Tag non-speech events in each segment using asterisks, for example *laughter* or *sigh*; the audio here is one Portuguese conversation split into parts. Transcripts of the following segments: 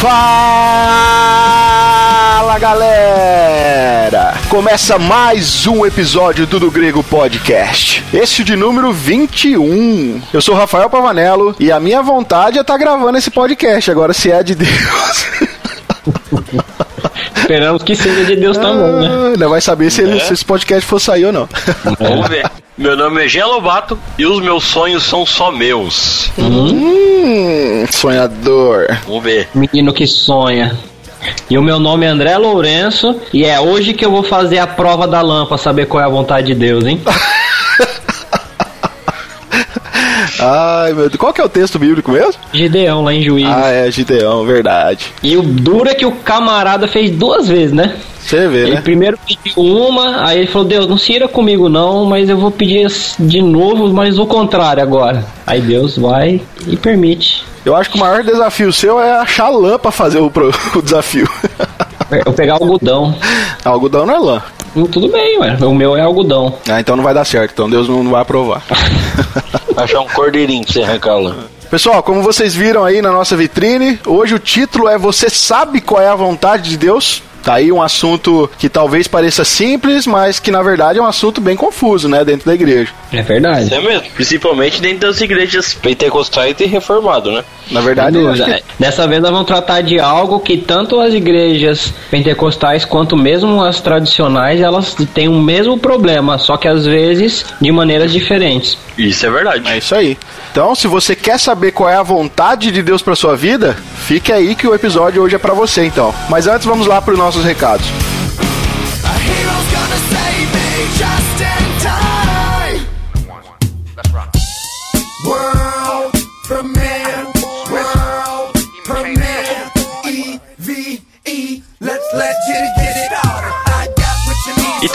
Fala galera! Começa mais um episódio do Do Grego Podcast. Esse de número 21. Eu sou Rafael Pavanello e a minha vontade é estar tá gravando esse podcast. Agora, se é de Deus. *laughs* Esperamos que seja de Deus também, né? Ah, não vai saber se, ele, É. se esse podcast for sair ou não. Vamos ver. Meu nome é Jean Lobato e os meus sonhos são só meus. hum, sonhador. Vamos ver. Menino que sonha. E o meu nome é André Lourenço e é hoje que eu vou fazer a prova da lã pra saber qual é a vontade de Deus, hein? *laughs* Ai, meu Deus. Qual que é o texto bíblico mesmo? Gideão lá em Juízes. Ah, é, Gideão, verdade. E o duro é que o camarada fez duas vezes, né? Você vê, Ele né? primeiro pediu uma, aí ele falou, Deus, não se ira comigo não, mas eu vou pedir de novo, mas o contrário agora. Aí Deus vai e permite. Eu acho que o maior desafio seu é achar lã pra fazer o, pro- *laughs* o desafio. Eu pegar algodão. Algodão não é lã. Hum, Tudo bem, ué. O meu é algodão. Ah, então não vai dar certo. Então Deus não, não vai aprovar. *laughs* Achar um cordeirinho pra você arrancar lá. Pessoal, como vocês viram aí na nossa vitrine, hoje o título é Você sabe qual é a vontade de Deus? Tá aí um assunto que talvez pareça simples, mas que na verdade é um assunto bem confuso, né, dentro da igreja. É verdade. Isso é mesmo. Principalmente dentro das igrejas pentecostais e reformado, né? Na verdade, acho que- Dessa vez nós vamos tratar de algo que tanto as igrejas pentecostais quanto mesmo as tradicionais, elas têm o mesmo problema, só que às vezes de maneiras diferentes. Isso é verdade. É isso aí. Então, se você quer saber qual é a vontade de Deus pra sua vida, fique aí que o episódio hoje é pra você, então. Mas antes, vamos lá para os nossos recados. A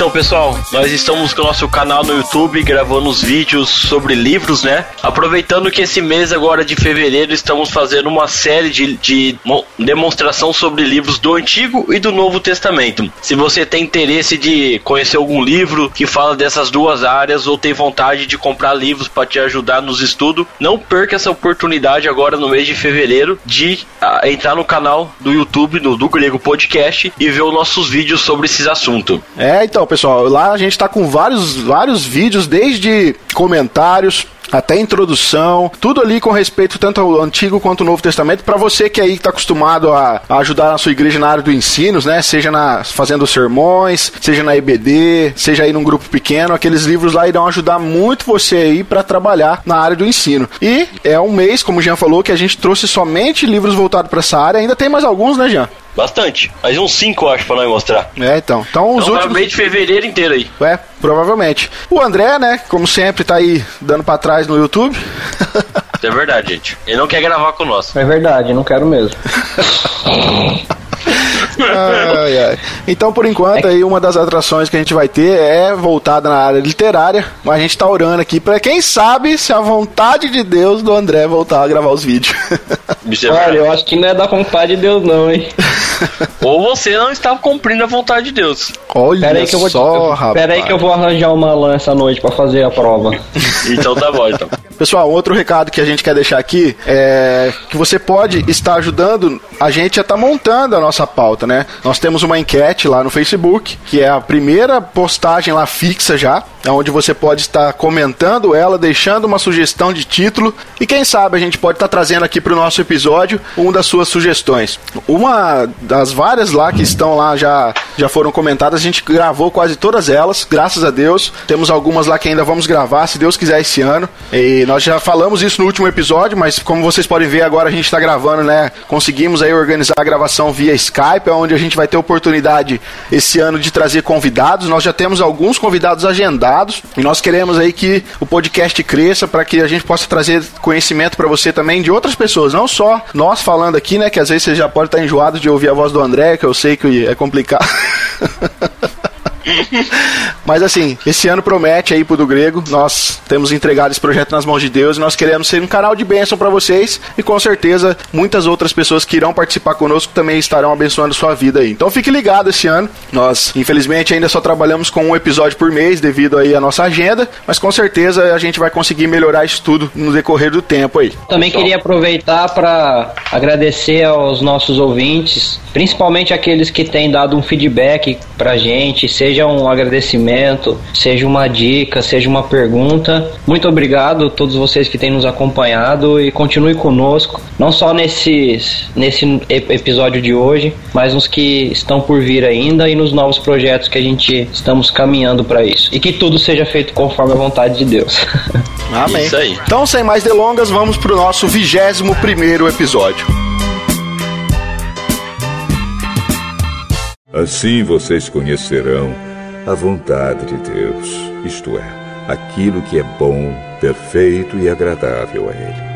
Então, pessoal, nós estamos com o nosso canal no YouTube gravando os vídeos sobre livros, né? Aproveitando que esse mês agora de fevereiro estamos fazendo uma série de, de mo- demonstração sobre livros do Antigo e do Novo Testamento. Se você tem interesse de conhecer algum livro que fala dessas duas áreas ou tem vontade de comprar livros para te ajudar nos estudos, não perca essa oportunidade agora no mês de fevereiro de ah, entrar no canal do YouTube do, do Grego Podcast e ver os nossos vídeos sobre esses assuntos. É, então, pessoal, lá a gente tá com vários, vários vídeos, desde comentários até introdução, tudo ali com respeito tanto ao Antigo quanto ao Novo Testamento, para você que aí tá acostumado a, a ajudar a sua igreja na área do ensino, né? Seja na fazendo sermões, seja na EBD, seja aí num grupo pequeno, aqueles livros lá irão ajudar muito você aí para trabalhar na área do ensino. E é um mês, como o Jean falou, que a gente trouxe somente livros voltados para essa área. Ainda tem mais alguns, né, Jean? Bastante. Mais uns 5, acho, pra nós mostrar. É, então. Então os Então, últimos mês de fevereiro inteiro aí. É, provavelmente. O André, né, como sempre, tá aí dando pra trás no YouTube. Isso é verdade, gente. Ele não quer gravar com nós. É verdade, não quero mesmo. *laughs* Ai, ai. Então, por enquanto, aí uma das atrações que a gente vai ter é voltada na área literária, mas a gente tá orando aqui pra quem sabe se a vontade de Deus do André voltar a gravar os vídeos. É Olha, eu acho que não é da vontade de Deus não, hein? *laughs* Ou você não está cumprindo a vontade de Deus. Olha Pera aí que eu vou só, rapaz. Pera aí que eu vou arranjar uma lã essa noite pra fazer a prova. Então tá bom, então. *laughs* Pessoal, outro recado que a gente quer deixar aqui é que você pode estar ajudando a gente a estar montando a nossa pauta, né? Nós temos uma enquete lá no Facebook, que é a primeira postagem lá fixa já, é onde você pode estar comentando ela, deixando uma sugestão de título e quem sabe a gente pode estar trazendo aqui para o nosso episódio uma das suas sugestões. Uma das várias lá que estão lá já já foram comentadas, a gente gravou quase todas elas, graças a Deus. Temos algumas lá que ainda vamos gravar, se Deus quiser esse ano. E nós já falamos isso no último episódio, mas como vocês podem ver agora a gente está gravando, né? Conseguimos aí organizar a gravação via Skype, onde a gente vai ter oportunidade esse ano de trazer convidados. Nós já temos alguns convidados agendados e nós queremos aí que o podcast cresça para que a gente possa trazer conhecimento para você também de outras pessoas, não só nós falando aqui, né? Que às vezes você já pode estar enjoado de ouvir a voz do André, que eu sei que é complicado. *laughs* Mas assim, esse ano promete aí pro do grego. Nós temos entregado esse projeto nas mãos de Deus e nós queremos ser um canal de bênção para vocês e com certeza muitas outras pessoas que irão participar conosco também estarão abençoando sua vida aí. Então fique ligado esse ano. Nós, infelizmente, ainda só trabalhamos com um episódio por mês devido aí à nossa agenda, mas com certeza a gente vai conseguir melhorar isso tudo no decorrer do tempo aí. Também queria aproveitar para agradecer aos nossos ouvintes, principalmente aqueles que têm dado um feedback pra gente, seja um agradecimento, seja uma dica, seja uma pergunta. Muito obrigado a todos vocês que têm nos acompanhado e continue conosco, não só nesses, nesse ep- episódio de hoje, mas nos que estão por vir ainda e nos novos projetos que a gente estamos caminhando para isso. E que tudo seja feito conforme a vontade de Deus. *laughs* Amém. Isso aí. Então, sem mais delongas, vamos pro nosso vigésimo primeiro episódio. Assim vocês conhecerão a vontade de Deus, isto é, aquilo que é bom, perfeito e agradável a Ele.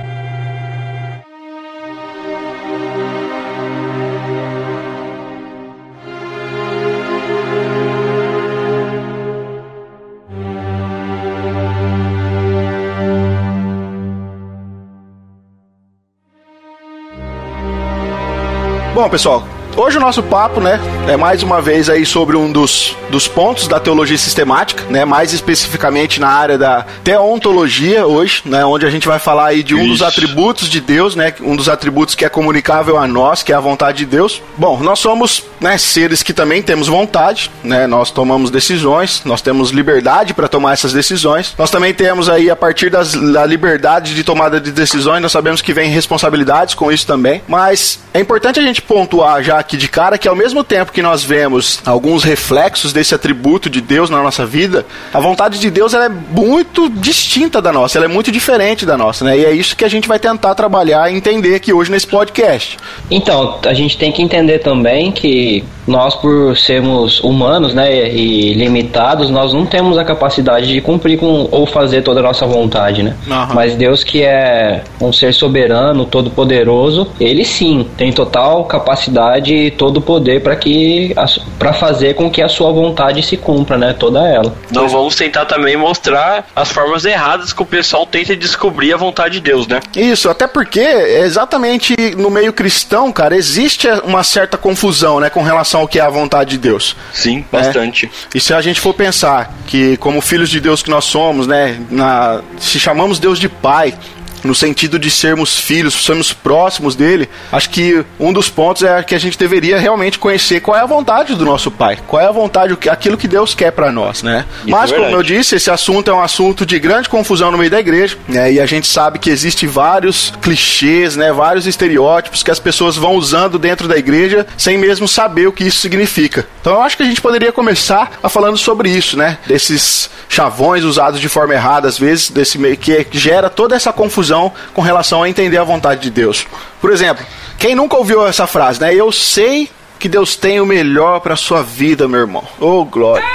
Bom, pessoal, hoje o nosso papo, né, é mais uma vez aí sobre um dos, dos pontos da teologia sistemática, né, mais especificamente na área da teontologia hoje, né, onde a gente vai falar aí de um dos Isso. atributos de Deus, né, um dos atributos que é comunicável a nós, que é a vontade de Deus. Bom, nós somos, né, seres que também temos vontade, né, nós tomamos decisões, nós temos liberdade para tomar essas decisões. Nós também temos aí a partir das, da liberdade de tomada de decisões, nós sabemos que vem responsabilidades com isso também, mas é importante a gente pontuar já aqui de cara que ao mesmo tempo que nós vemos alguns reflexos desse atributo de Deus na nossa vida, a vontade de Deus é muito distinta da nossa, ela é muito diferente da nossa, né? E é isso que a gente vai tentar trabalhar e entender aqui hoje nesse podcast. Então, a gente tem que entender também que nós, por sermos humanos, né, e limitados, nós não temos a capacidade de cumprir com ou fazer toda a nossa vontade, né? Aham. Mas Deus, que é um ser soberano, todo-poderoso, ele sim tem total capacidade e todo poder para que para fazer com que a sua vontade se cumpra, né, toda ela. Então vamos tentar também mostrar as formas erradas que o pessoal tenta descobrir a vontade de Deus, né? Isso, até porque é exatamente no meio cristão, cara, existe uma certa confusão, né, com relação ao que é a vontade de Deus. Sim, bastante. E se a gente for pensar que, como filhos de Deus que nós somos, né, na, se chamamos Deus de Pai, no sentido de sermos filhos, sermos próximos dele, acho que um dos pontos é que a gente deveria realmente conhecer qual é a vontade do nosso Pai, qual é a vontade, aquilo que Deus quer para nós, né? Isso Mas, é como eu disse, esse assunto é um assunto de grande confusão no meio da igreja, né? E a gente sabe que existe vários clichês, né? Vários estereótipos que as pessoas vão usando dentro da igreja sem mesmo saber o que isso significa. Então eu acho que a gente poderia começar a falando sobre isso, né? Desses chavões usados de forma errada às vezes, desse meio que gera toda essa confusão com relação a entender a vontade de Deus. Por exemplo, quem nunca ouviu essa frase, né? Eu sei que Deus tem o melhor para sua vida, meu irmão. Ô, glória.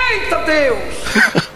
*laughs*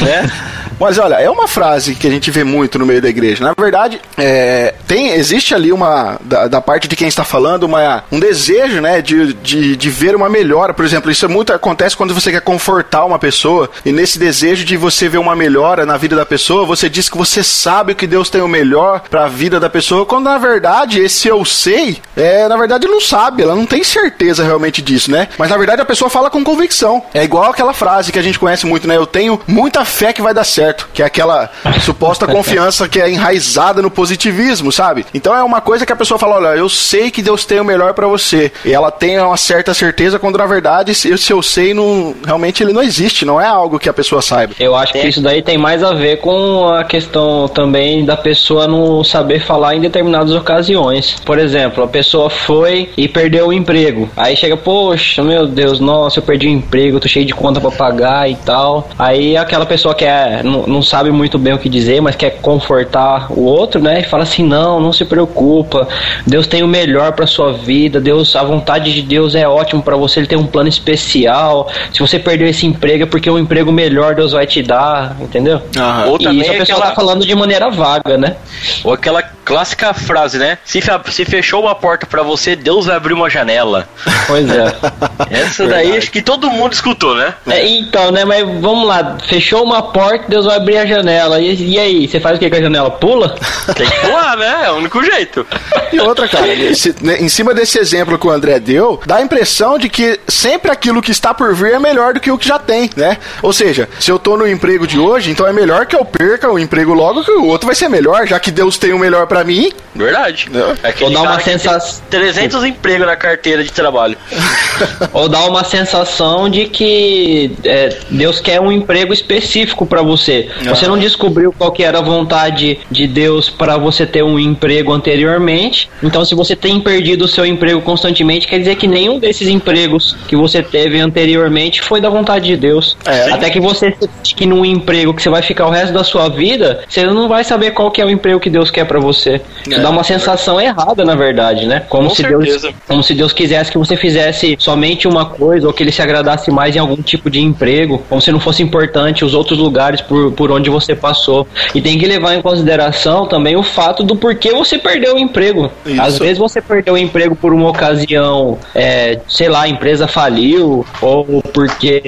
Né? Mas olha, é uma frase que a gente vê muito no meio da igreja. Na verdade, é, tem, existe ali uma, da, da parte de quem está falando, uma, um desejo, né, de, de, de ver uma melhora. Por exemplo, isso é muito acontece quando você quer confortar uma pessoa, e nesse desejo de você ver uma melhora na vida da pessoa, você diz que você sabe que Deus tem o melhor para a vida da pessoa, quando na verdade esse eu sei, é, na verdade não sabe, ela não tem certeza realmente disso, né? Mas na verdade a pessoa fala com convicção. É igual aquela frase que a gente conhece muito, né? Eu tenho muita fé que vai dar certo, que é aquela suposta *laughs* confiança que é enraizada no positivismo, sabe? Então é uma coisa que a pessoa fala, olha, eu sei que Deus tem o melhor para você. E ela tem uma certa certeza quando na verdade se se eu sei não realmente ele não existe, não é algo que a pessoa saiba. Eu acho que isso daí tem mais a ver com a questão também da pessoa não saber falar em determinadas ocasiões. Por exemplo, a pessoa foi e perdeu o emprego. Aí chega, poxa, meu Deus, nossa, eu perdi o emprego, tô cheio de conta pra pagar e tal. Aí aquela pessoa que é, não, não sabe muito bem o que dizer, mas quer confortar o outro, né? E fala assim: não, não se preocupa, Deus tem o melhor pra sua vida, Deus, a vontade de Deus é ótimo pra você, ele tem um plano especial. Se você perdeu esse emprego é porque um emprego melhor Deus vai te dar, entendeu? Aham. Ou E também isso a pessoa aquela- tá falando de maneira vaga, né? Ou aquela clássica frase, né? Se, se fechou uma porta pra você, Deus vai abrir uma janela. Pois é. *laughs* Essa daí acho que todo mundo escutou, né? É, então, né, mas vamos lá, fechou uma porta, Deus vai abrir a janela. E, e aí, você faz o que com a janela? Pula? *laughs* Tem que pular, né? É o único jeito. E outra, cara, *laughs* esse- né, em cima desse exemplo que o André deu, dá a impressão de que sempre aquilo que está por vir é melhor do que o que já tem, né? Ou seja, se eu tô no emprego de hoje, então é melhor que eu perca o emprego logo que o outro vai ser melhor, já que Deus tem o melhor pra mim. Verdade. É. Ou dá uma que sensação- 300 empregos na carteira de trabalho. *laughs* Ou dá uma sensação de que é, Deus quer um emprego específico pra você. Você não descobriu qual que era a vontade de Deus pra você ter um emprego anteriormente. Então, se você tem perdido o seu emprego constantemente, quer dizer que nenhum desses empregos que você teve anteriormente foi da vontade de Deus. É. Até que você fique num emprego que você vai ficar o resto da sua vida, você não vai saber qual que é o emprego que Deus quer pra você. Isso É. dá uma sensação errada, na verdade, né? Como Com se certeza. Deus como se Deus quisesse que você fizesse somente uma coisa ou que ele se agradasse mais em algum tipo de emprego, como se não fosse importante os outros lugares por, por onde você passou. E tem que levar em consideração também o fato do porquê você perdeu o emprego. Isso. Às vezes você perdeu o emprego por uma ocasião, é, sei lá, a empresa faliu ou porque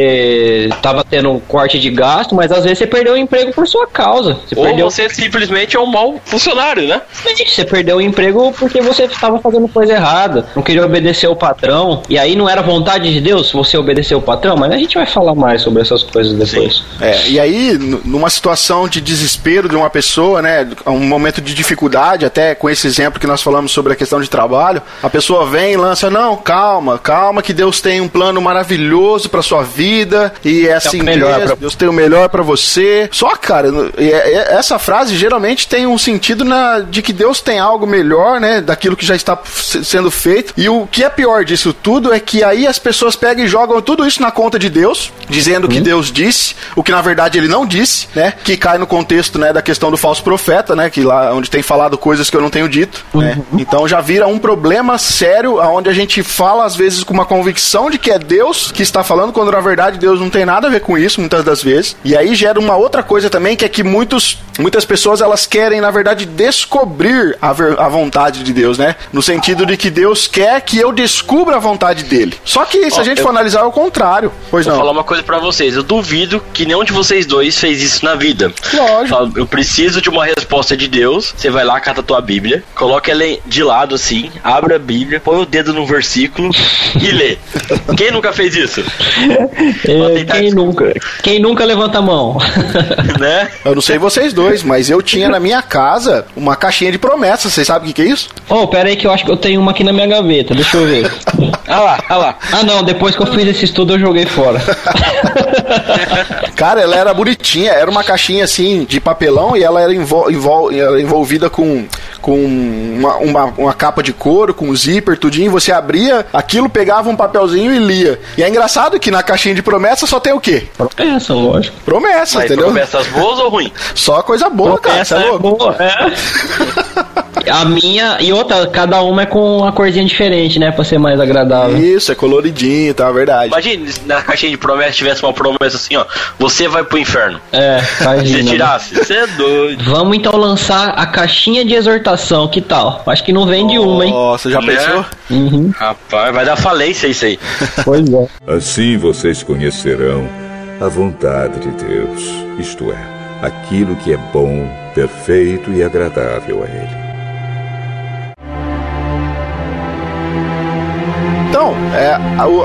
estava tendo corte de gasto, mas às vezes você perdeu o emprego por sua causa. Você Ou perdeu você simplesmente é um mau funcionário, né? Simplesmente, Você perdeu o emprego porque você estava fazendo coisa errada, não queria obedecer o patrão, e aí não era vontade de Deus você obedecer o patrão, mas a gente vai falar mais sobre essas coisas depois. É, e aí, numa situação de desespero de uma pessoa, né, um momento de dificuldade, até com esse exemplo que nós falamos sobre a questão de trabalho, a pessoa vem e lança, não, calma, calma que Deus tem um plano maravilhoso pra sua vida e é assim o melhor pra- Deus tem o melhor pra você. Só, cara, é- é- essa frase geralmente tem um sentido na, de que Deus tem algo melhor, né, daquilo que já está sendo feito. E o que é pior disso tudo é que aí as pessoas pegam e jogam tudo isso na conta de Deus, dizendo que Deus disse, o que na verdade ele não disse, né? Que cai no contexto, né, da questão do falso profeta, né, que lá onde tem falado coisas que eu não tenho dito, né? Então já vira um problema sério aonde a gente fala às vezes com uma convicção de que é Deus que está falando quando na verdade Deus não tem nada a ver com isso muitas das vezes. E aí gera uma outra coisa também que é que muitos muitas pessoas elas querem na verdade descobrir a, ver- a vontade de Deus, né? No sentido de que Deus quer que eu descubra a vontade dele. Só que se Ó, a gente eu- for analisar é o contrário. Pois Vou não. falar uma coisa pra vocês. Eu duvido que nenhum de vocês dois fez isso na vida. Lógico. Eu preciso de uma resposta de Deus. Você vai lá, cata a tua Bíblia, coloca ela de lado assim, abre a Bíblia, põe o dedo no versículo e lê. *laughs* Quem nunca fez isso? Vou É, quem, nunca, quem nunca levanta a mão? Né? Eu não sei vocês dois, mas eu tinha na minha casa uma caixinha de promessas. Vocês sabem o que, que é isso? oh, pera aí que eu acho que eu tenho uma aqui na minha gaveta, deixa eu ver. *laughs* Ah lá, ah lá. Ah não, depois que eu fiz esse estudo eu joguei fora. *laughs* Cara, ela era bonitinha, era uma caixinha assim de papelão e ela era, envol- envol- era envolvida com, com uma, uma, uma capa de couro, com um zíper, tudinho. Você abria aquilo, pegava um papelzinho e lia. E é engraçado que na caixinha de promessa só tem o quê? Promessa, lógico. Promessa, Mas entendeu? promessas boas ou ruins? Só coisa boa, cara. Você Essa é é boa, é. *laughs* A minha e outra, cada uma é com uma corzinha diferente, né? Pra ser mais agradável. Isso, é coloridinho, tá? Verdade. Imagine se na caixinha de promessas tivesse uma promessa assim, ó. Você vai pro inferno. É, Se imagina. né? tirasse, você é doido. Vamos então lançar a caixinha de exortação, que tal? Acho que não vende uma, hein? Nossa, já Né? pensou? Uhum, Rapaz, vai dar falência isso aí. *laughs* pois é. Assim vocês conhecerão a vontade de Deus, isto é, aquilo que é bom, perfeito e agradável a Ele. Então, é,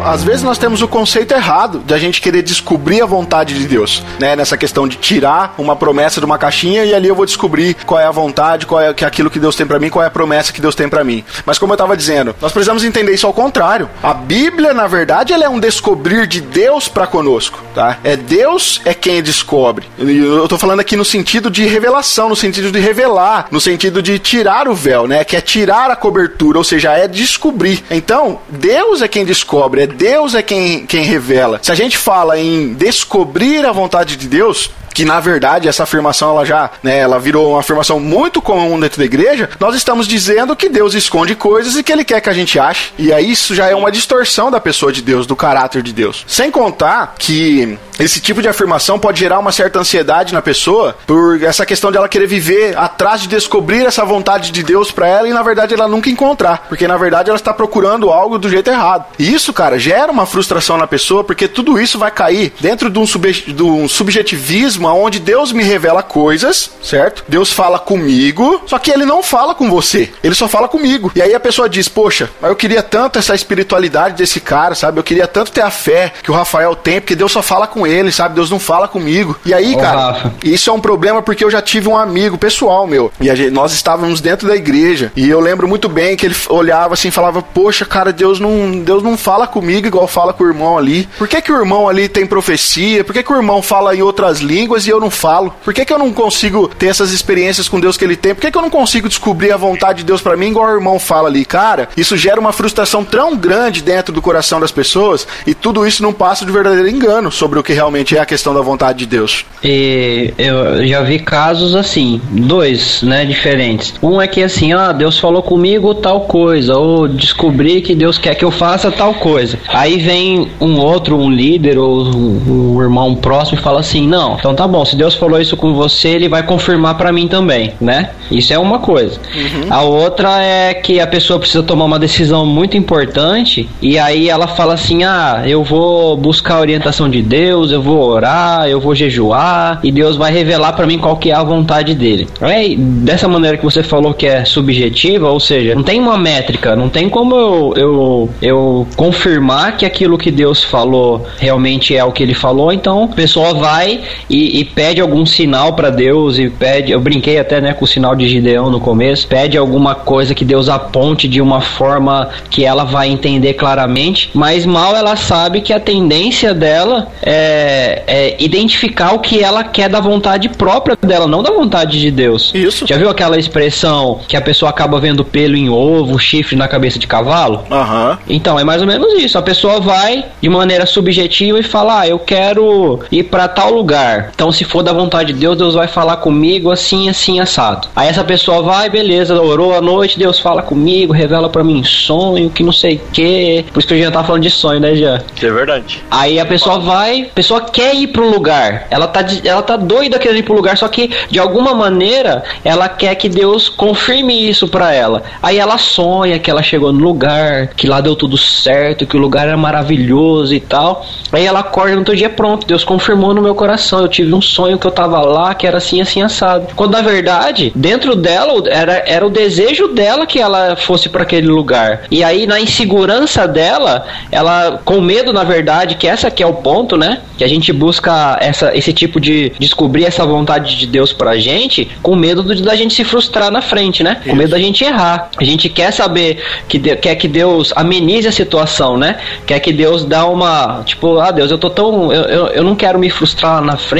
às vezes nós temos o conceito errado de a gente querer descobrir a vontade de Deus, né? Nessa questão de tirar uma promessa de uma caixinha e ali eu vou descobrir qual é a vontade, qual é aquilo que Deus tem pra mim, qual é a promessa que Deus tem pra mim. Mas como eu tava dizendo, nós precisamos entender isso ao contrário. A Bíblia, na verdade, ela é um descobrir de Deus pra conosco, tá? É Deus é quem descobre. Eu tô falando aqui no sentido de revelação, no sentido de revelar, no sentido de tirar o véu, né? Que é tirar a cobertura, ou seja, é descobrir. Então, Deus é quem descobre, é Deus é quem, quem revela. Se a gente fala em descobrir a vontade de Deus, que na verdade essa afirmação ela já, né, ela virou uma afirmação muito comum dentro da igreja, nós estamos dizendo que Deus esconde coisas e que ele quer que a gente ache. E aí isso já é uma distorção da pessoa de Deus, do caráter de Deus. Sem contar que esse tipo de afirmação pode gerar uma certa ansiedade na pessoa por essa questão de ela querer viver atrás de descobrir essa vontade de Deus para ela e na verdade ela nunca encontrar, porque na verdade ela está procurando algo do jeito errado. E isso, cara, gera uma frustração na pessoa porque tudo isso vai cair dentro de um, de um subjetivismo onde Deus me revela coisas, certo? Deus fala comigo, só que ele não fala com você, ele só fala comigo. E aí a pessoa diz: Poxa, mas eu queria tanto essa espiritualidade desse cara, sabe? Eu queria tanto ter a fé que o Rafael tem, porque Deus só fala com ele, sabe? Deus não fala comigo. E aí, Ô, cara, Rafa. isso é um problema porque eu já tive um amigo pessoal meu. E gente- nós estávamos dentro da igreja. E eu lembro muito bem que ele olhava assim e falava: Poxa, cara, Deus não, Deus não fala comigo igual fala com o irmão ali. Por que, que o irmão ali tem profecia? Por que, que o irmão fala em outras línguas e eu não falo? Por que, que eu não consigo ter essas experiências com Deus que ele tem? Por que, que eu não consigo descobrir a vontade de Deus pra mim igual o irmão fala ali? Cara, isso gera uma frustração tão grande dentro do coração das pessoas e tudo isso não passa de verdadeiro engano sobre o que realmente é a questão da vontade de Deus. E eu já vi casos assim, dois, né, diferentes. Um é que assim, ah, Deus falou comigo tal coisa, ou descobri que Deus quer que eu faça tal coisa. Aí vem um outro, um líder ou um, um irmão próximo e fala assim: "Não, então tá bom, se Deus falou isso com você, ele vai confirmar pra mim também", né? Isso é uma coisa. A outra é que a pessoa precisa tomar uma decisão muito importante e aí ela fala assim: "Ah, eu vou buscar a orientação de Deus, eu vou orar, eu vou jejuar e Deus vai revelar pra mim qual que é a vontade dele". É dessa maneira que você falou que é subjetiva, ou seja, não tem uma métrica, não tem como eu, eu, eu confirmar que aquilo que Deus falou realmente é o que ele falou, então a pessoa vai e, e pede algum sinal pra Deus e pede, eu brinquei até né, com o sinal de Gideão no começo, pede alguma coisa que Deus aponte de uma forma que ela vai entender claramente, mas mal ela sabe que a tendência dela é, é identificar o que ela quer da vontade própria dela, não da vontade de Deus. Isso. Já viu aquela expressão que a pessoa acaba vendo pelo em ovo, chifre na cabeça de cavalo? Aham. Então, é mais ou menos isso. A pessoa vai de maneira subjetiva e fala: Ah, eu quero ir pra tal lugar. Então, se for da vontade de Deus, Deus vai falar comigo assim, assim, assado. Aí essa pessoa vai, beleza, orou à noite, Deus fala comigo, revela pra mim sonho, que não sei o que. Por isso que gente já tá falando de sonho, né, Jean? Isso é verdade. Aí a pessoa vai, a pessoa quer ir pro lugar. Ela tá, ela tá doida querendo ir pro lugar, só que de alguma maneira ela quer que Deus confirme isso pra ela. Aí ela sonha que ela chegou no lugar, que lá deu tudo certo, que o lugar era maravilhoso e tal. Aí ela acorda no outro dia, pronto, Deus confirmou no meu coração. Eu tive um sonho que eu tava lá, que era assim, assim, assado. Quando na verdade, dentro dela, era, era o desejo dela que ela fosse pra aquele lugar. E aí, na insegurança dela, ela, com medo, na verdade, que essa que é o ponto, né? Que a gente busca essa, esse tipo de descobrir essa vontade de Deus pra gente, com medo do- da gente se frustrar na frente, né? Com medo da gente errar. A gente quer saber que de- quer que Deus amenize a situação, né? Quer que Deus dá uma, tipo, ah, Deus, eu tô tão eu, eu, eu não quero me frustrar na frente.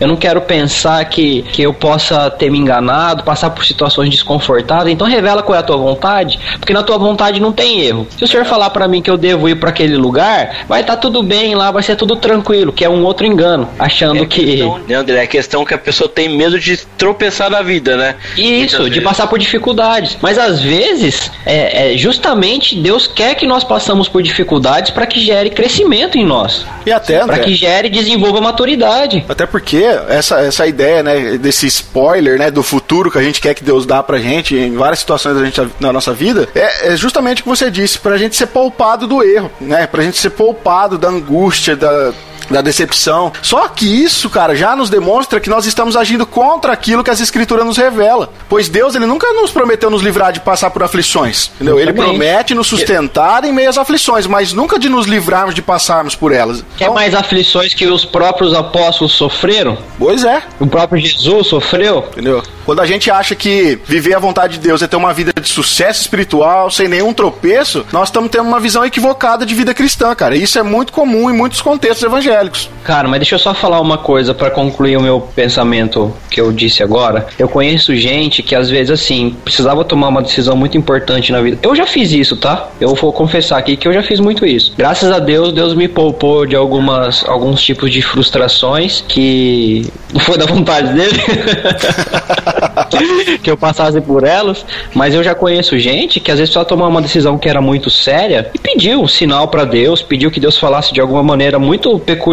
Eu não quero pensar que, que eu possa ter me enganado, passar por situações desconfortáveis. Então revela qual é a tua vontade, porque na tua vontade não tem erro. Se o senhor falar pra mim que eu devo ir pra aquele lugar, vai estar tudo bem lá, vai ser tudo tranquilo, que é um outro engano, achando que Questão, né, André? É questão que a pessoa tem medo de tropeçar na vida, né? Isso, de passar por dificuldades. Mas às vezes, é, é, justamente Deus quer que nós passamos por dificuldades para que gere crescimento em nós, E até, para que gere e desenvolva maturidade. Até porque essa, essa ideia, né, desse spoiler, né, do futuro que a gente quer que Deus dá pra gente em várias situações da gente, na nossa vida, é, é justamente o que você disse, pra gente ser poupado do erro, né, pra gente ser poupado da angústia, da da decepção. Só que isso, cara, já nos demonstra que nós estamos agindo contra aquilo que as escrituras nos revela. Pois Deus, ele nunca nos prometeu nos livrar de passar por aflições. Entendeu? Ele promete nos sustentar em meio às aflições, mas nunca de nos livrarmos de passarmos por elas. Quer Então, mais aflições que os próprios apóstolos sofreram? Pois é. O próprio Jesus sofreu? Entendeu? Quando a gente acha que viver a vontade de Deus é ter uma vida de sucesso espiritual, sem nenhum tropeço, nós estamos tendo uma visão equivocada de vida cristã, cara. Isso é muito comum em muitos contextos evangélicos. Evangélicos. Cara, mas deixa eu só falar uma coisa pra concluir o meu pensamento que eu disse agora. Eu conheço gente que às vezes assim precisava tomar uma decisão muito importante na vida. Eu já fiz isso, tá? Eu vou confessar aqui que eu já fiz muito isso. Graças a Deus, Deus me poupou de algumas alguns tipos de frustrações que não foi da vontade dele *laughs* que eu passasse por elas, mas eu já conheço gente que às vezes precisava tomar uma decisão que era muito séria e pediu um sinal pra Deus, pediu que Deus falasse de alguma maneira muito peculiar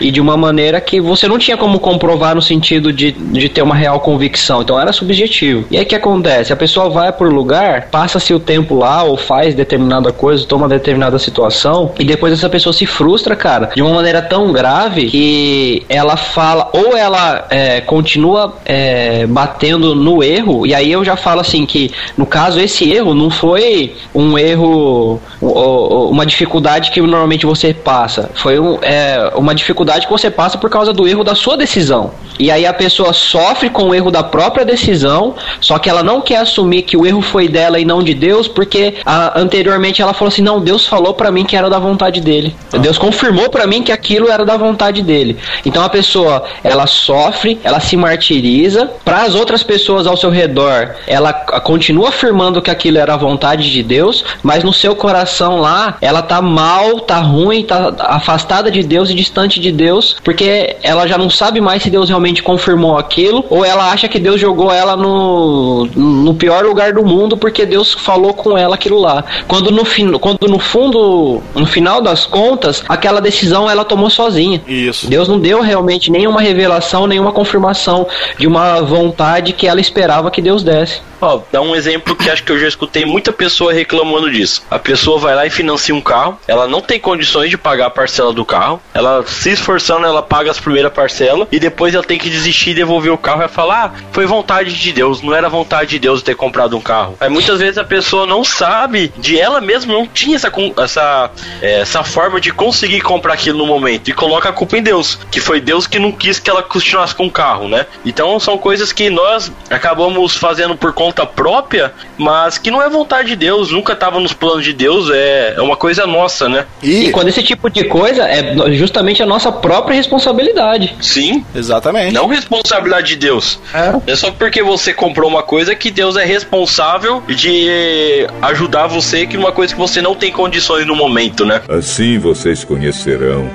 e de uma maneira que você não tinha como comprovar no sentido de, de ter uma real convicção, então era subjetivo. E aí o que acontece? A pessoa vai por lugar, passa-se o tempo lá ou faz determinada coisa, toma determinada situação e depois essa pessoa se frustra, cara, de uma maneira tão grave que ela fala ou ela é, continua é, batendo no erro e aí eu já falo assim que no caso esse erro não foi um erro uma dificuldade que normalmente você passa. Foi um, é, uma dificuldade que você passa por causa do erro da sua decisão e aí a pessoa sofre com o erro da própria decisão só que ela não quer assumir que o erro foi dela e não de Deus porque a- anteriormente ela falou assim não Deus falou pra mim que era da vontade dele. Deus confirmou pra mim que aquilo era da vontade dele. Então a pessoa ela sofre ela se martiriza. Para as outras pessoas ao seu redor ela continua afirmando que aquilo era a vontade de Deus mas no seu coração lá ela tá mal tá ruim tá afastada de Deus e distante de Deus porque ela já não sabe mais se Deus realmente confirmou aquilo ou ela acha que Deus jogou ela no, no pior lugar do mundo porque Deus falou com ela aquilo lá quando no, fin, quando no fundo no final das contas aquela decisão ela tomou sozinha Isso. Deus não deu realmente nenhuma revelação, nenhuma confirmação de uma vontade que ela esperava que Deus desse. Ó, dá um exemplo que acho que eu já escutei muita pessoa reclamando disso. A pessoa vai lá e financia um carro, ela não tem condições de pagar a parcela do carro, ela se esforçando, ela paga as primeiras parcelas e depois ela tem que desistir e devolver o carro e falar: ah, foi vontade de Deus, não era vontade de Deus ter comprado um carro. Aí muitas vezes a pessoa não sabe, de ela mesma não tinha essa, essa, é, essa forma de conseguir comprar aquilo no momento e coloca a culpa em Deus, que foi Deus que não quis que ela continuasse com o carro, né? Então são coisas que nós acabamos fazendo por conta própria, mas que não é vontade de Deus, nunca estava nos planos de Deus, é, é uma coisa nossa, né? E E, quando esse tipo de coisa é justamente a nossa própria responsabilidade. Sim, exatamente. Não responsabilidade de Deus. É só porque você comprou uma coisa que Deus é responsável de ajudar você que numa coisa que você não tem condições no momento, né? Assim vocês conhecerão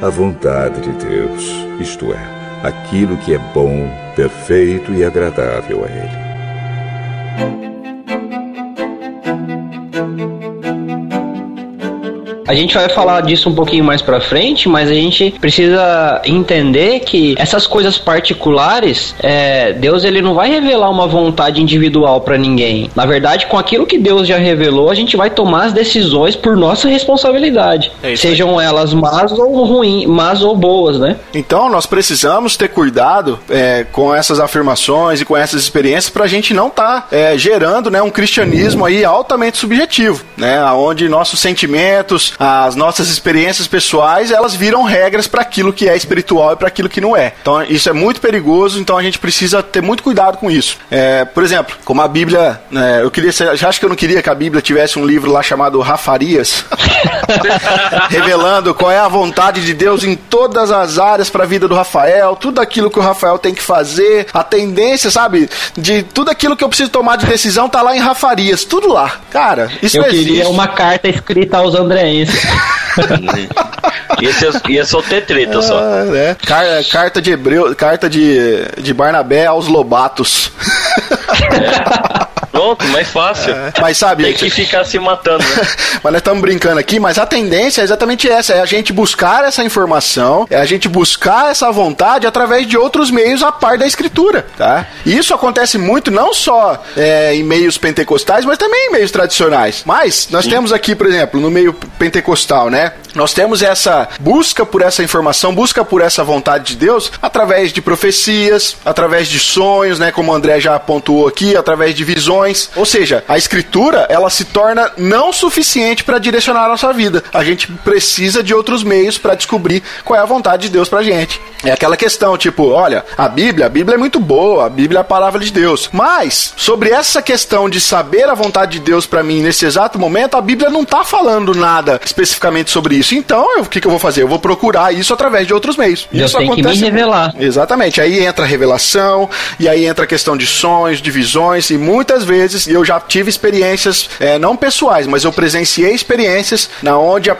a vontade de Deus, isto é, aquilo que é bom, perfeito e agradável a Ele. A gente vai falar disso um pouquinho mais pra frente, mas a gente precisa entender que essas coisas particulares, é, Deus ele não vai revelar uma vontade individual pra ninguém. Na verdade, com aquilo que Deus já revelou, a gente vai tomar as decisões por nossa responsabilidade, É sejam elas más ou ruins, más ou boas, né? Então nós precisamos ter cuidado é, com essas afirmações e com essas experiências para a gente não estar gerando né, um cristianismo aí altamente subjetivo, né, onde nossos sentimentos, as nossas experiências pessoais, elas viram regras para aquilo que é espiritual e para aquilo que não é. Então isso é muito perigoso, então a gente precisa ter muito cuidado com isso. É, por exemplo, como a Bíblia, né, eu queria, ser- já acho que eu não queria que a Bíblia tivesse um livro lá chamado Rafarias. *laughs* revelando qual é a vontade de Deus em todas as áreas para a vida do Rafael, tudo aquilo que o Rafael tem que fazer, a tendência, sabe, de tudo aquilo que eu preciso tomar de decisão tá lá em Rafarias, tudo lá. Cara, isso Eu não queria existe. uma carta escrita aos andreenses. Esse é, ia só ter treta só. Ah, né? Car- carta de Hebreu, carta de, de Barnabé aos Lobatos. Pronto, mais fácil. Mas sabe, Tem que ficar se matando, né? *laughs* mas nós estamos brincando aqui, mas a tendência é exatamente essa: é a gente buscar essa informação, é a gente buscar essa vontade através de outros meios a par da escritura, tá? E isso acontece muito não só é, em meios pentecostais, mas também em meios tradicionais. Mas nós temos aqui, por exemplo, no meio pentecostal, né? Nós temos essa busca por essa informação, busca por essa vontade de Deus através de profecias, através de sonhos, né? Como o André já pontuou aqui, através de visões. Ou seja, a escritura ela se torna não suficiente para direcionar a nossa vida. A gente precisa de outros meios para descobrir qual é a vontade de Deus pra gente. É aquela questão, tipo, olha, a Bíblia, a Bíblia é muito boa, a Bíblia é a palavra de Deus. Mas, sobre essa questão de saber a vontade de Deus pra mim nesse exato momento, a Bíblia não tá falando nada especificamente sobre isso. Então, o que, que eu vou fazer? Eu vou procurar isso através de outros meios. Deus isso tem que me revelar. Exatamente. Aí entra a revelação, e aí entra a questão de sonhos, de visões, e muitas vezes eu já tive experiências, é, não pessoais, mas eu presenciei experiências na onde a,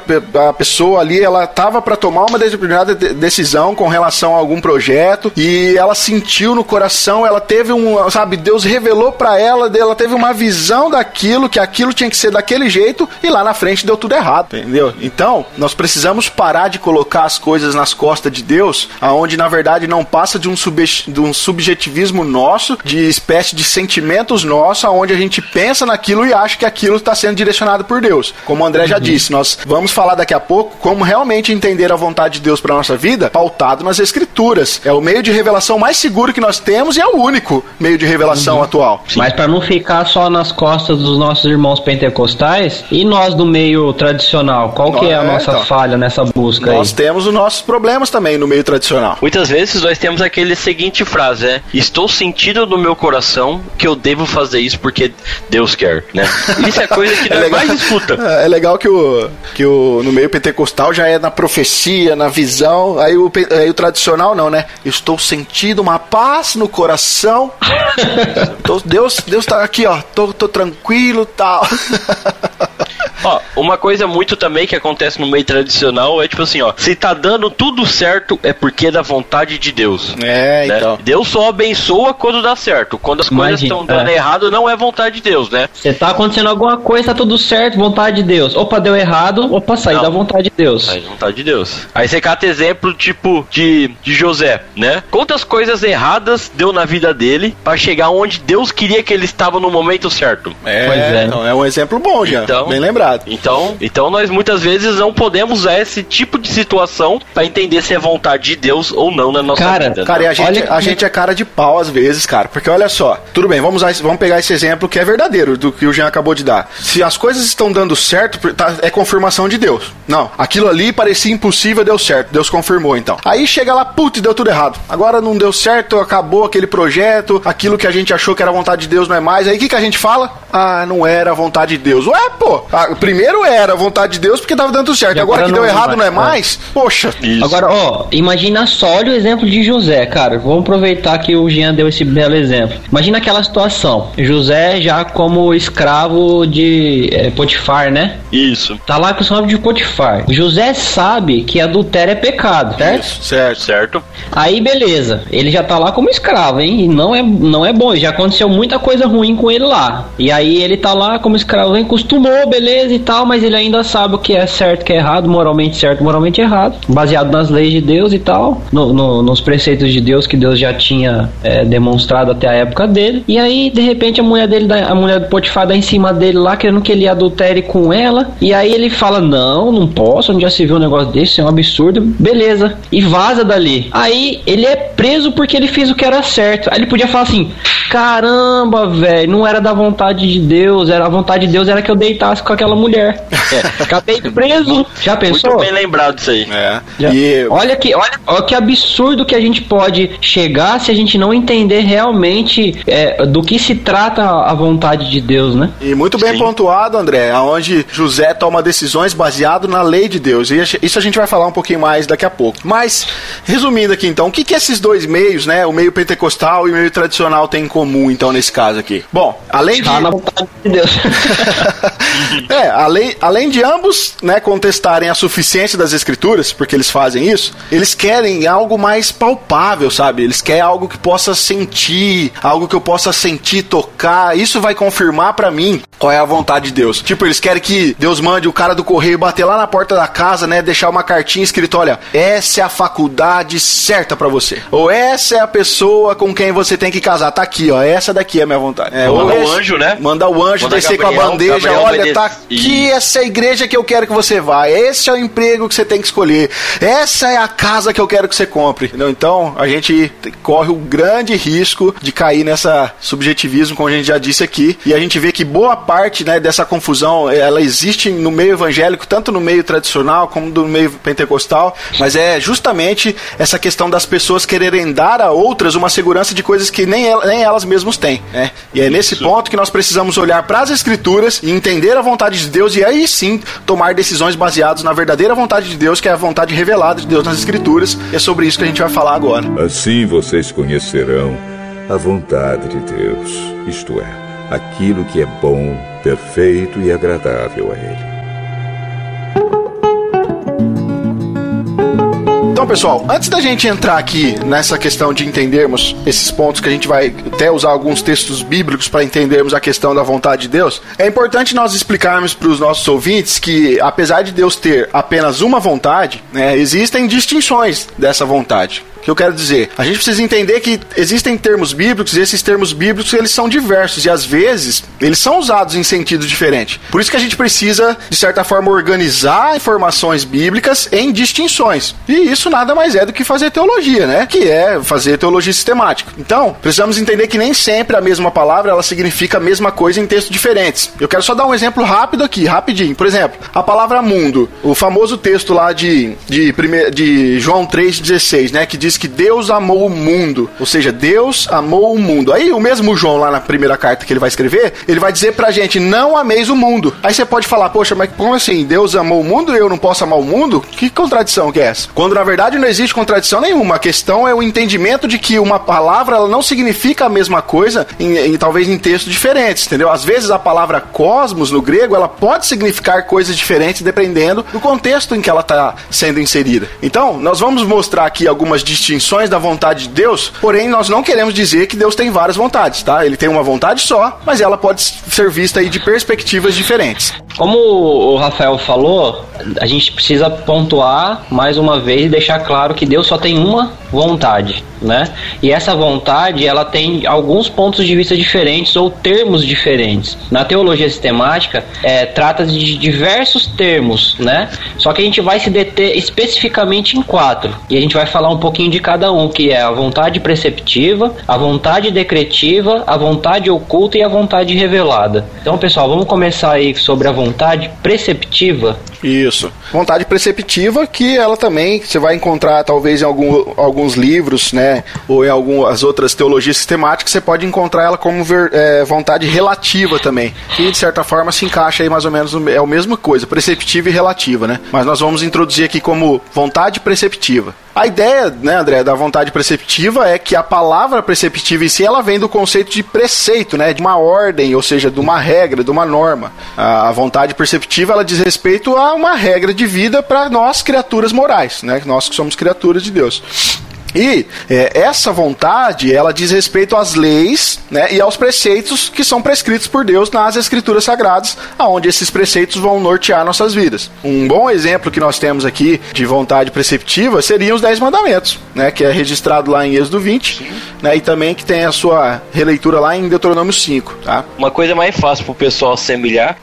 a pessoa ali, ela tava para tomar uma determinada de- decisão com relação a algum projeto, e ela sentiu no coração, ela teve um, sabe, Deus revelou para ela, ela teve uma visão daquilo, que aquilo tinha que ser daquele jeito, e lá na frente deu tudo errado, entendeu? Então, nós precisamos parar de colocar as coisas nas costas de Deus, aonde na verdade não passa de um, sube- de um subjetivismo nosso, de espécie de sentimentos nossos, aonde a gente pensa naquilo e acha que aquilo está sendo direcionado por Deus. Como o André já disse, nós vamos falar daqui a pouco como realmente entender a vontade de Deus para nossa vida, pautado nas Escrituras. É o meio de revelação mais seguro que nós temos e é o único meio de revelação atual. Mas para não ficar só nas costas dos nossos irmãos pentecostais e nós do meio tradicional, qual que é a É, nossa então. falha nessa busca Nós aí? temos os nossos problemas também no meio tradicional. Muitas vezes nós temos aquele seguinte frase, né? Estou sentindo no meu coração que eu devo fazer isso porque Deus quer, né? Isso é coisa que *laughs* nós mais escuta. *laughs* É legal que o, que o no meio pentecostal já é na profecia, na visão. Aí o, aí o tradicional não, né? Estou sentindo uma paz no coração. *laughs* Tô- Deus, Deus tá aqui, ó. Tô, tô tranquilo, tal. Ó, uma coisa muito também que acontece no meio tradicional é tipo assim, ó, se tá dando tudo certo é porque é da vontade de Deus. É, né? então. Deus só abençoa quando dá certo. Quando as coisas Imagina, estão dando é. errado, não é vontade de Deus, né? Você tá acontecendo alguma coisa, tá tudo certo, vontade de Deus. Opa, deu errado, opa, saí Não. da vontade de Deus. É vontade de Deus. Aí você cata exemplo, tipo, de, de José, né? Quantas coisas erradas deu na vida dele pra chegar onde Deus queria que ele estava no momento certo. É, Pois é. então é um exemplo bom, já. Então- bem lembrado. Então, então nós muitas vezes não podemos usar esse tipo de situação pra entender se é vontade de Deus ou não na nossa Cara, vida. né? Cara, e a gente, Olha a gente é cara de pau às vezes, cara. Porque olha só, tudo bem, vamos, usar vamos pegar esse exemplo que é verdadeiro, do que o Jean acabou de dar. Se as coisas estão dando certo, tá- é confirmação de Deus. Não, aquilo ali parecia impossível, deu certo. Deus confirmou, então. Aí chega lá, putz, deu tudo errado. Agora não deu certo, acabou aquele projeto, aquilo que a gente achou que era vontade de Deus não é mais. Aí o que, que a gente fala? Ah, não era vontade de Deus. Ué, pô, primeiro era a vontade de Deus porque tava dando certo. Agora, agora que deu não errado não é É. mais? Poxa. Isso. Agora, ó, imagina só olha o exemplo de José, cara. Vamos aproveitar que o Jean deu esse belo exemplo. Imagina aquela situação. José já como escravo de eh, Potifar, né? Isso. Tá lá com o escravo de Potifar. José sabe que adultério é pecado, certo? Isso, certo. Certo? Aí beleza, ele já tá lá como escravo, hein? E não é, não é bom, já aconteceu muita coisa ruim com ele lá. E aí ele tá lá como escravo, hein? Costumou, beleza e tal, mas ele ainda sabe o que é certo, o que é errado, moralmente certo, moralmente errado, baseado nas leis de Deus e tal, no- no- nos preceitos de Deus que Deus já tinha é, demonstrado até a época dele. E aí, de repente, a mulher dele, a mulher do Potifar dá em cima dele lá, querendo que ele adultere com ela. E aí ele fala: Não, não posso, onde já se viu um negócio desse, é um absurdo. Beleza. E vaza dali. Aí ele é preso porque ele fez o que era certo. Aí ele podia falar assim: Caramba, velho, não era da vontade de Deus, era a vontade de Deus era que eu deitasse com aquela mulher. É. Acabei preso. Já pensou? Muito bem lembrado disso aí. É. E Olha que, olha, olha que absurdo que a gente pode chegar se a gente não entender realmente é, do que se trata a vontade de Deus, né? E muito bem Sim. pontuado, André, aonde José toma decisões baseado na lei de Deus. E isso a gente vai falar um pouquinho mais daqui a pouco. Mas, resumindo aqui então, o que, que esses dois meios, né, o meio pentecostal e o meio tradicional têm em comum, então, nesse caso aqui? Bom, além de... Tá na vontade de Deus. *laughs* é, além, além de ambos né, contestarem a suficiência das escrituras, porque eles fazem isso, eles querem algo mais palpável, sabe? Eles querem algo que possa sentir, algo que eu possa sentir, tocar. Isso vai confirmar pra mim qual é a vontade de Deus. Tipo, eles querem que Deus mande o cara do correio bater lá na porta da casa, né? Deixar uma cartinha escrita: olha, essa é a faculdade certa pra você. Ou essa é a pessoa com quem você tem que casar. Tá aqui, ó. Essa daqui é a minha vontade. É, Manda o anjo, né? Manda o anjo Manda descer com a Gabriel, bandeja. Gabriel olha, tá aqui essa é a igreja que eu quero que você vá. Esse é o emprego que você tem que escolher. Essa é a casa que eu quero que você compre. Entendeu? Então, a gente corre o grande risco de cair nessa subjetivismo, como a gente já disse aqui. E a gente vê que boa parte né, dessa confusão, ela existe no meio evangélico, tanto no meio tradicional como no meio pentecostal, mas é justamente essa questão das pessoas quererem dar a outras uma segurança de coisas que nem, el- nem elas mesmas têm. Né? E é nesse ponto que nós precisamos olhar para as escrituras e entender a vontade de Deus e aí sim tomar decisões baseadas na verdadeira vontade de Deus, que é a vontade revelada de Deus nas escrituras. E é sobre isso que a gente vai falar agora. Assim vocês conhecerão a vontade de Deus, isto é, aquilo que é bom, perfeito e agradável a Ele. Então, pessoal, antes da gente entrar aqui nessa questão de entendermos esses pontos que a gente vai até usar alguns textos bíblicos para entendermos a questão da vontade de Deus, é importante nós explicarmos para os nossos ouvintes que, apesar de Deus ter apenas uma vontade, né, existem distinções dessa vontade. O que eu quero dizer? A gente precisa entender que existem termos bíblicos e esses termos bíblicos eles são diversos e às vezes eles são usados em sentido diferente. Por isso que a gente precisa, de certa forma, organizar informações bíblicas em distinções. E isso nada mais é do que fazer teologia, né? Que é fazer teologia sistemática. Então, precisamos entender que nem sempre a mesma palavra ela significa a mesma coisa em textos diferentes. Eu quero só dar um exemplo rápido aqui, rapidinho. Por exemplo, a palavra mundo, o famoso texto lá de, de, prime- de João 3,16, né? Que diz que Deus amou o mundo. Ou seja, Deus amou o mundo. Aí o mesmo João, lá na primeira carta que ele vai escrever, ele vai dizer pra gente: não ameis o mundo. Aí você pode falar, poxa, mas como assim? Deus amou o mundo e eu não posso amar o mundo? Que contradição que é essa? Quando na verdade não existe contradição nenhuma. A questão é o entendimento de que uma palavra ela não significa a mesma coisa em, em- talvez em textos diferentes, entendeu? Às vezes a palavra cosmos no grego ela pode significar coisas diferentes dependendo do contexto em que ela está sendo inserida. Então, nós vamos mostrar aqui algumas distinções da vontade de Deus, porém nós não queremos dizer que Deus tem várias vontades, tá? Ele tem uma vontade só, mas ela pode ser vista aí de perspectivas diferentes. Como o Rafael falou, a gente precisa pontuar mais uma vez e deixar claro que Deus só tem uma vontade, né? E essa vontade, ela tem alguns pontos de vista diferentes ou termos diferentes. Na teologia sistemática, é, trata de diversos termos, né? Só que a gente vai se deter especificamente em quatro. E a gente vai falar um pouquinho de cada um, que é a vontade preceptiva, a vontade decretiva, a vontade oculta e a vontade revelada. Então, pessoal, vamos começar aí sobre a vontade preceptiva. Isso. Vontade preceptiva, que ela também você vai encontrar talvez em algum, alguns livros, né? Ou em algumas outras teologias sistemáticas, você pode encontrar ela como ver- é, vontade relativa também. Que de certa forma se encaixa aí mais ou menos, no- é a mesma coisa, preceptiva e relativa, né? Mas nós vamos introduzir aqui como vontade preceptiva. A ideia, né, André, da vontade preceptiva é que a palavra preceptiva em si, ela vem do conceito de preceito, né, de uma ordem, ou seja, de uma regra, de uma norma. A vontade perceptiva, ela diz respeito a uma regra de vida para nós, criaturas morais, né, nós que somos criaturas de Deus. E é, essa vontade, ela diz respeito às leis né, e aos preceitos que são prescritos por Deus nas escrituras sagradas, aonde esses preceitos vão nortear nossas vidas. Um bom exemplo que nós temos aqui de vontade preceptiva seriam os Dez Mandamentos, né, que é registrado lá em Êxodo 20, né, e também que tem a sua releitura lá em Deuteronômio 5. Tá? Uma coisa mais fácil pro pessoal assemelhar,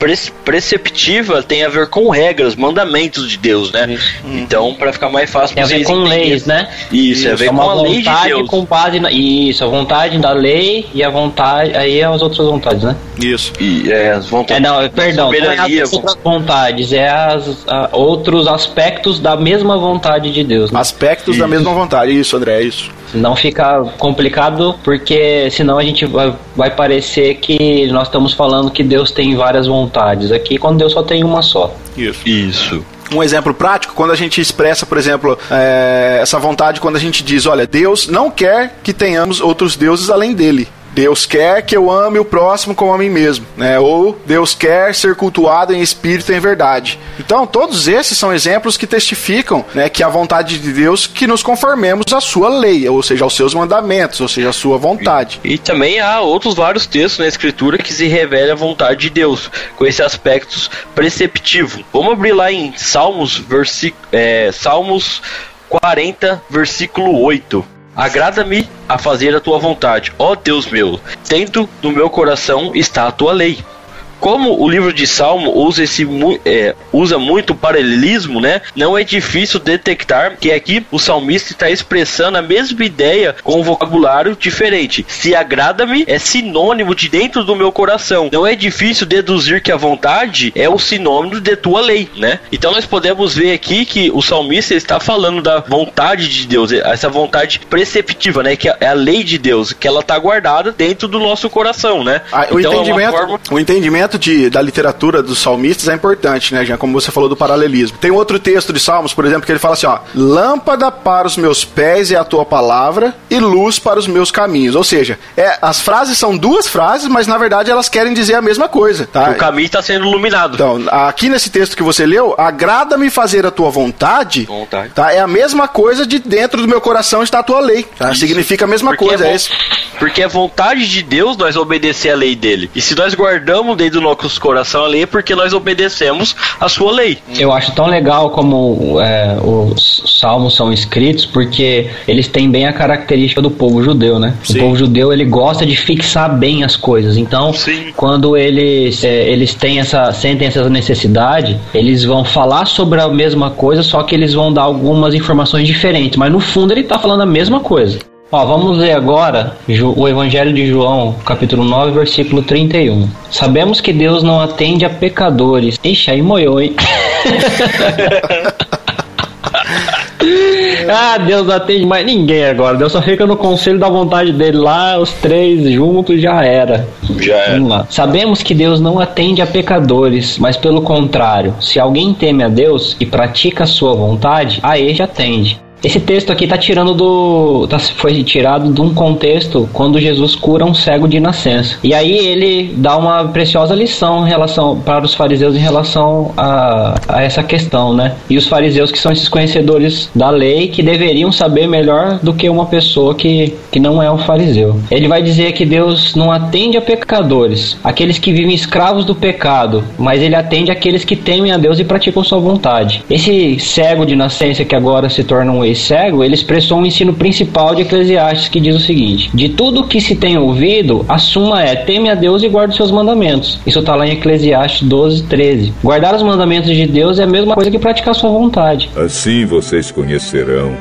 preceptiva tem a ver com regras, mandamentos de Deus, né? Então, pra ficar mais fácil Tem a ver com entenderem. leis, né? Isso, é a ver é com uma a lei de vontade Deus. com base na. Isso, a vontade da lei e a vontade. Aí é as outras vontades, né? Isso. E é, as vontades. É, não, perdão, não é as outras vontades, é as a- outros aspectos da mesma vontade de Deus. Né? Aspectos da mesma vontade. Isso, André, é isso. Não fica complicado, porque senão a gente vai, vai parecer que nós estamos falando que Deus tem várias vontades. Aqui, quando Deus só tem uma só. Isso. Isso. Um exemplo prático, quando a gente expressa, por exemplo, é, essa vontade, quando a gente diz, olha, Deus não quer que tenhamos outros deuses além dele. Deus quer que eu ame o próximo como a mim mesmo, né? Ou Deus quer ser cultuado em espírito e em verdade. Então, todos esses são exemplos que testificam, né, que a vontade de Deus que nos conformemos à sua lei, ou seja, aos seus mandamentos, ou seja, à sua vontade. E também há outros vários textos na escritura que se revela a vontade de Deus, com esse aspecto preceptivo. Vamos abrir lá em Salmos, versi é, Salmos 40, versículo 8. Agrada-me a fazer a tua vontade, ó Deus meu. Dentro do meu coração está a tua lei. Como o livro de Salmo usa esse é, usa muito paralelismo, né? Não é difícil detectar que aqui o salmista está expressando a mesma ideia com um vocabulário diferente. Se agrada-me é sinônimo de dentro do meu coração. Não é difícil deduzir que a vontade é o sinônimo de tua lei, né? Então nós podemos ver aqui que o salmista está falando da vontade de Deus, essa vontade preceptiva, né? Que é a lei de Deus, que ela está guardada dentro do nosso coração, né? Ah, o Então, é entendimento, forma- o entendimento de, da literatura dos salmistas é importante, né, Jean? Como você falou do paralelismo. Tem outro texto de Salmos, por exemplo, que ele fala assim: ó, lâmpada para os meus pés é a tua palavra e luz para os meus caminhos. Ou seja, é, as frases são duas frases, mas na verdade elas querem dizer a mesma coisa, tá? O caminho está sendo iluminado. Então, aqui nesse texto que você leu, agrada-me fazer a tua vontade, Vontade. tá? É a mesma coisa de dentro do meu coração está a tua lei, tá? Significa a mesma Porque coisa, é, é esse. porque é vontade de Deus nós obedecer a lei dele. E se nós guardamos dentro do nosso coração a lei, é porque nós obedecemos a sua lei. Eu acho tão legal como é, os salmos são escritos, porque eles têm bem a característica do povo judeu, né? Sim. O povo judeu ele gosta de fixar bem as coisas. Então, Sim. quando eles é, eles têm essa sentem essa necessidade, eles vão falar sobre a mesma coisa, só que eles vão dar algumas informações diferentes. Mas no fundo ele está falando a mesma coisa. Ó, vamos ler agora o Evangelho de João, capítulo 9, versículo 31. Sabemos que Deus não atende a pecadores. Ixi, aí moiou, hein? *laughs* ah, Deus não atende mais ninguém agora. Deus só fica no conselho da vontade dele lá, os três juntos já era. Já lá. Sabemos que Deus não atende a pecadores, mas pelo contrário, se alguém teme a Deus e pratica a sua vontade, a ele atende. Esse texto aqui tá tirando do. Tá, foi tirado de um contexto quando Jesus cura um cego de nascença. E aí ele dá uma preciosa lição em relação para os fariseus em relação a, a essa questão, né? E os fariseus que são esses conhecedores da lei que deveriam saber melhor do que uma pessoa que, que não é um fariseu. Ele vai dizer que Deus não atende a pecadores, aqueles que vivem escravos do pecado, mas ele atende aqueles que temem a Deus e praticam sua vontade. Esse cego de nascença que agora se torna um ex-cego, ele expressou um ensino principal de Eclesiastes que diz o seguinte: De tudo que se tem ouvido, a suma é teme a Deus e guarde os seus mandamentos. Isso está lá em Eclesiastes 12, 13. Guardar os mandamentos de Deus é a mesma coisa que praticar sua vontade. Assim vocês conhecerão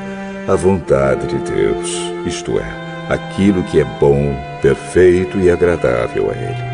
a vontade de Deus, isto é, aquilo que é bom, perfeito e agradável a Ele.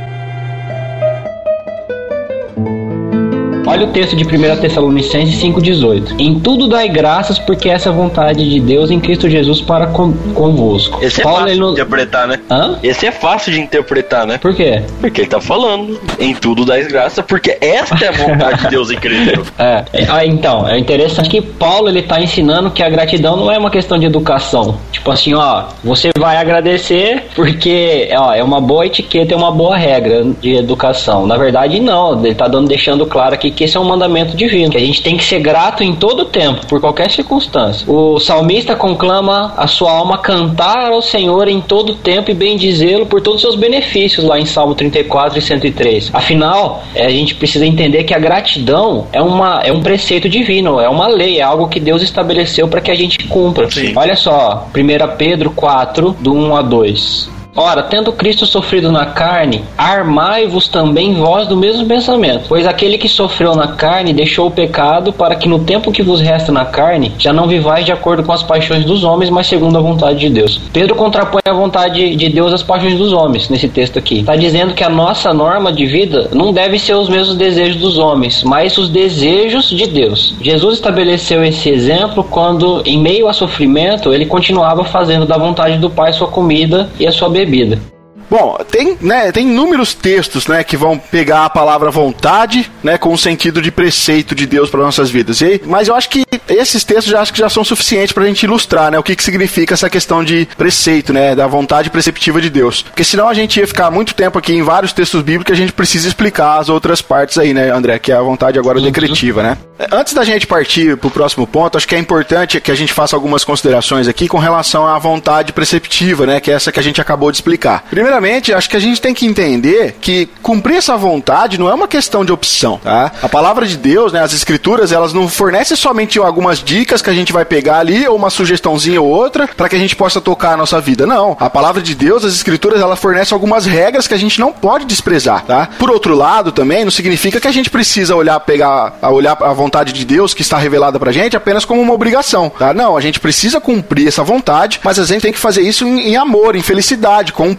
Olha o texto de 1 Tessalonicenses 5,18. Em tudo dai graças, porque essa é a vontade de Deus em Cristo Jesus para convosco. Esse é Paulo, fácil ele de não- interpretar, né? Hã? Esse é fácil de interpretar, né? Por quê? Porque ele tá falando em tudo da desgraça, porque esta é a vontade de Deus em Cristo. É, *laughs* é, ah, então, é interessante que Paulo ele tá ensinando que a gratidão não é uma questão de educação. Tipo assim, ó, você vai agradecer porque ó, é uma boa etiqueta, é uma boa regra de educação. Na verdade, não, ele tá dando, deixando claro aqui que esse é um mandamento divino, que a gente tem que ser grato em todo tempo, por qualquer circunstância. O salmista conclama a sua alma cantar ao Senhor em todo tempo e bendizê-lo por todos os seus benefícios, lá em Salmo 34 e 103. Afinal, é, a gente precisa entender que a gratidão é, uma, é um preceito divino, é uma lei, é algo que Deus estabeleceu para que a gente cumpra. Sim. Olha só, 1 Pedro 4, do 1 a 2. Ora, tendo Cristo sofrido na carne, armai-vos também vós do mesmo pensamento. Pois aquele que sofreu na carne deixou o pecado, para que no tempo que vos resta na carne, já não vivais de acordo com as paixões dos homens, mas segundo a vontade de Deus. Pedro contrapõe a vontade de Deus às paixões dos homens, nesse texto aqui. Está dizendo que a nossa norma de vida não deve ser os mesmos desejos dos homens, mas os desejos de Deus. Jesus estabeleceu esse exemplo quando, em meio a sofrimento, ele continuava fazendo da vontade do Pai sua comida e a sua bebida bebida. Bom, tem, né, tem inúmeros textos, né, que vão pegar a palavra vontade, né, com o sentido de preceito de Deus para nossas vidas. E, mas eu acho que esses textos já acho que já são suficientes para a gente ilustrar, né, o que, que significa essa questão de preceito, né, da vontade preceptiva de Deus. Porque senão a gente ia ficar muito tempo aqui em vários textos bíblicos que a gente precisa explicar as outras partes aí, né, André, que é a vontade agora decretiva, né? Antes da gente partir para o próximo ponto, acho que é importante que a gente faça algumas considerações aqui com relação à vontade preceptiva, né? Que é essa que a gente acabou de explicar. Primeiramente, acho que a gente tem que entender que cumprir essa vontade não é uma questão de opção, tá? A palavra de Deus, né? As escrituras, elas não fornecem somente algumas dicas que a gente vai pegar ali ou uma sugestãozinha ou outra para que a gente possa tocar a nossa vida. Não. A palavra de Deus, as escrituras, ela fornece algumas regras que a gente não pode desprezar, tá? Por outro lado, também não significa que a gente precisa olhar, pegar, olhar a vontade de Deus que está revelada pra gente apenas como uma obrigação, tá? Não, a gente precisa cumprir essa vontade, mas a gente tem que fazer isso em, em amor, em felicidade, com um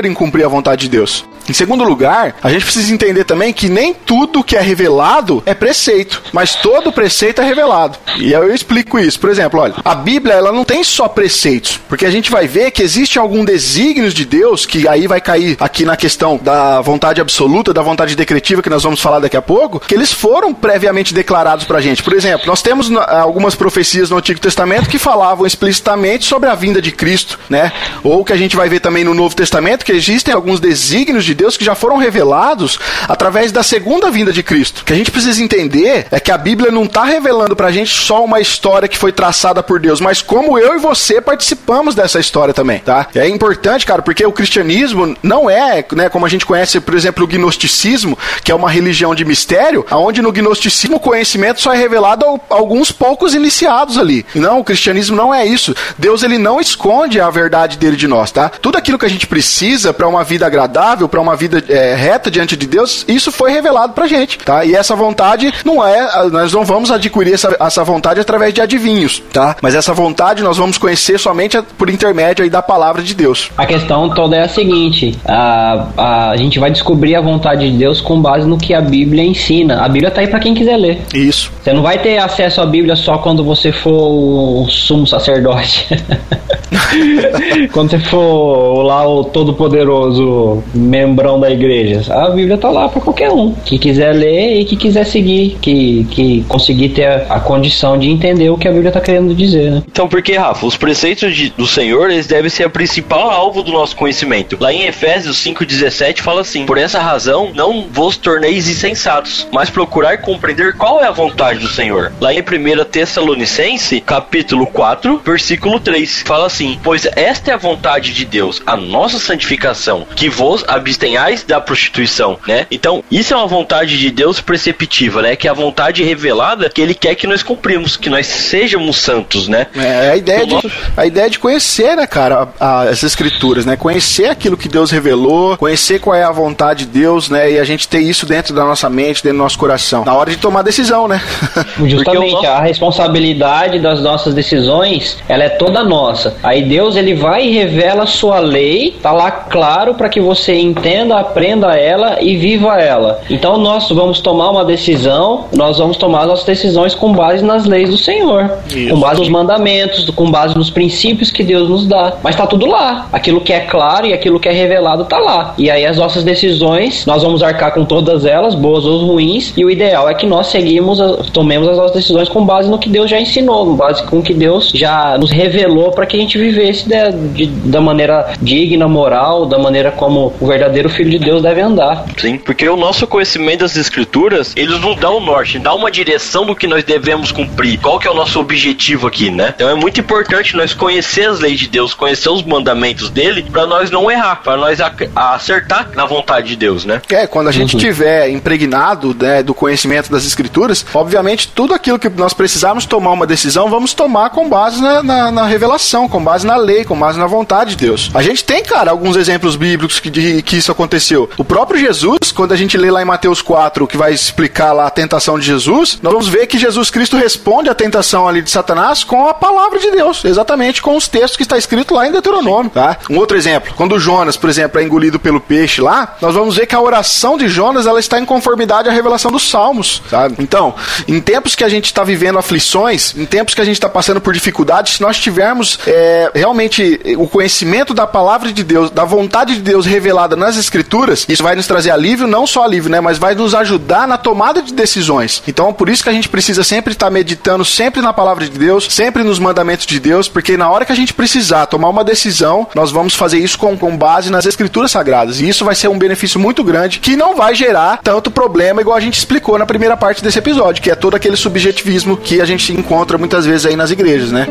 prazer em cumprir a vontade de Deus. Em segundo lugar, a gente precisa entender também que nem tudo que é revelado é preceito, mas todo preceito é revelado. E eu explico isso. Por exemplo, olha, a Bíblia ela não tem só preceitos, porque a gente vai ver que existe algum desígnios de Deus que aí vai cair aqui na questão da vontade absoluta, da vontade decretiva que nós vamos falar daqui a pouco, que eles foram previamente declarados pra gente. Por exemplo, nós temos algumas profecias no Antigo Testamento que falavam explicitamente sobre a vinda de Cristo, né? Ou que a gente vai ver também no Novo Testamento que existem alguns desígnios de Deus que já foram revelados através da segunda vinda de Cristo. O que a gente precisa entender é que a Bíblia não está revelando pra gente só uma história que foi traçada por Deus, mas como eu e você participamos dessa história também, tá? É importante, cara, porque o cristianismo não é, né, como a gente conhece, por exemplo, o gnosticismo, que é uma religião de mistério, aonde no gnosticismo o conhecimento só é revelado a alguns poucos iniciados ali. Não, o cristianismo não é isso. Deus ele não esconde a verdade dele de nós, tá? Tudo aquilo que a gente precisa para uma vida agradável, para uma vida é, reta diante de Deus, isso foi revelado pra gente, tá? E essa vontade não é, nós não vamos adquirir essa, essa vontade através de adivinhos, tá? Mas essa vontade nós vamos conhecer somente por intermédio aí da palavra de Deus. A questão toda é a seguinte: a, a, a gente vai descobrir a vontade de Deus com base no que a Bíblia ensina. A Bíblia tá aí pra quem quiser ler. Isso. Você não vai ter acesso à Bíblia só quando você for o sumo sacerdote. *laughs* quando você for lá o todo-poderoso membrão da igreja. A Bíblia tá lá pra qualquer um. Que quiser ler e que quiser seguir. Que, que conseguir ter a, a condição de entender o que a Bíblia tá querendo dizer, né? Então, porque, Rafa, os preceitos de- do Senhor, eles devem ser a principal alvo do nosso conhecimento. Lá em Efésios 5,17 fala assim: Por essa razão, não vos torneis insensatos, mas procurar compreender qual é a vontade do Senhor. Lá em 1 Tessalonicense, capítulo 4, versículo 3, fala assim: Pois esta é a vontade de Deus, a nossa santificação, que vos abstenhais da prostituição, né? Então, isso é uma vontade de Deus preceptiva, né? Que é a vontade revelada que ele quer que nós cumprimos, que nós sejamos santos, né? É a ideia de, a ideia de conhecer, né, cara, a- a- as escrituras, né? Conhecer aquilo que Deus revelou, conhecer qual é a vontade de Deus, né? E a gente ter isso dentro da nossa mente, dentro do nosso coração. Na hora de tomar decisão, né? *laughs* Justamente, nosso- a responsabilidade das nossas decisões, ela é toda nossa. Aí Deus ele vai e revela a sua lei, tá lá claro para que você entenda, aprenda ela e viva ela. Então nós vamos tomar uma decisão, nós vamos tomar nossas decisões com base nas leis do Senhor, Isso. com base nos mandamentos, com base nos princípios que Deus nos dá. Mas tá tudo lá. Aquilo que é claro e aquilo que é revelado tá lá. E aí as nossas decisões, nós vamos arcar com todas elas, boas ou ruins, e o ideal é que nós seguimos, tomemos as nossas decisões com base no que Deus já ensinou, com base com o que Deus já nos revelou para que a gente vivesse da, de- da maneira digna, moral, da maneira como o verdadeiro filho de Deus deve andar. Sim, porque o nosso conhecimento das escrituras, eles nos dão o norte, dá uma direção do que nós devemos cumprir. Qual que é o nosso objetivo aqui, né? Então é muito importante nós conhecer as leis de Deus, conhecer os mandamentos dele, para nós não errar, para nós ac- acertar na vontade de Deus, né? É, quando a gente tiver impregnado né, do conhecimento das escrituras, obviamente tudo aquilo que nós precisarmos tomar uma decisão, vamos tomar com base na, na- na revelação, com base na lei, com base na vontade de Deus. A gente tem, cara, alguns exemplos bíblicos que, de, que isso aconteceu. O próprio Jesus, quando a gente lê lá em Mateus 4, que vai explicar lá a tentação de Jesus, nós vamos ver que Jesus Cristo responde à tentação ali de Satanás com a palavra de Deus, exatamente com os textos que está escrito lá em Deuteronômio, tá? Um outro exemplo, quando Jonas, por exemplo, é engolido pelo peixe lá, nós vamos ver que a oração de Jonas ela está em conformidade à revelação dos salmos, sabe? Então, em tempos que a gente está vivendo aflições, em tempos que a gente está passando por dificuldades, se nós tivermos é realmente o conhecimento da palavra de Deus, da vontade de Deus revelada nas escrituras, isso vai nos trazer alívio, não só alívio, né, mas vai nos ajudar na tomada de decisões. Então, por isso que a gente precisa sempre estar meditando sempre na palavra de Deus, sempre nos mandamentos de Deus, porque na hora que a gente precisar tomar uma decisão, nós vamos fazer isso com, com base nas escrituras sagradas. E isso vai ser um benefício muito grande que não vai gerar tanto problema igual a gente explicou na primeira parte desse episódio, que é todo aquele subjetivismo que a gente encontra muitas vezes aí nas igrejas, né?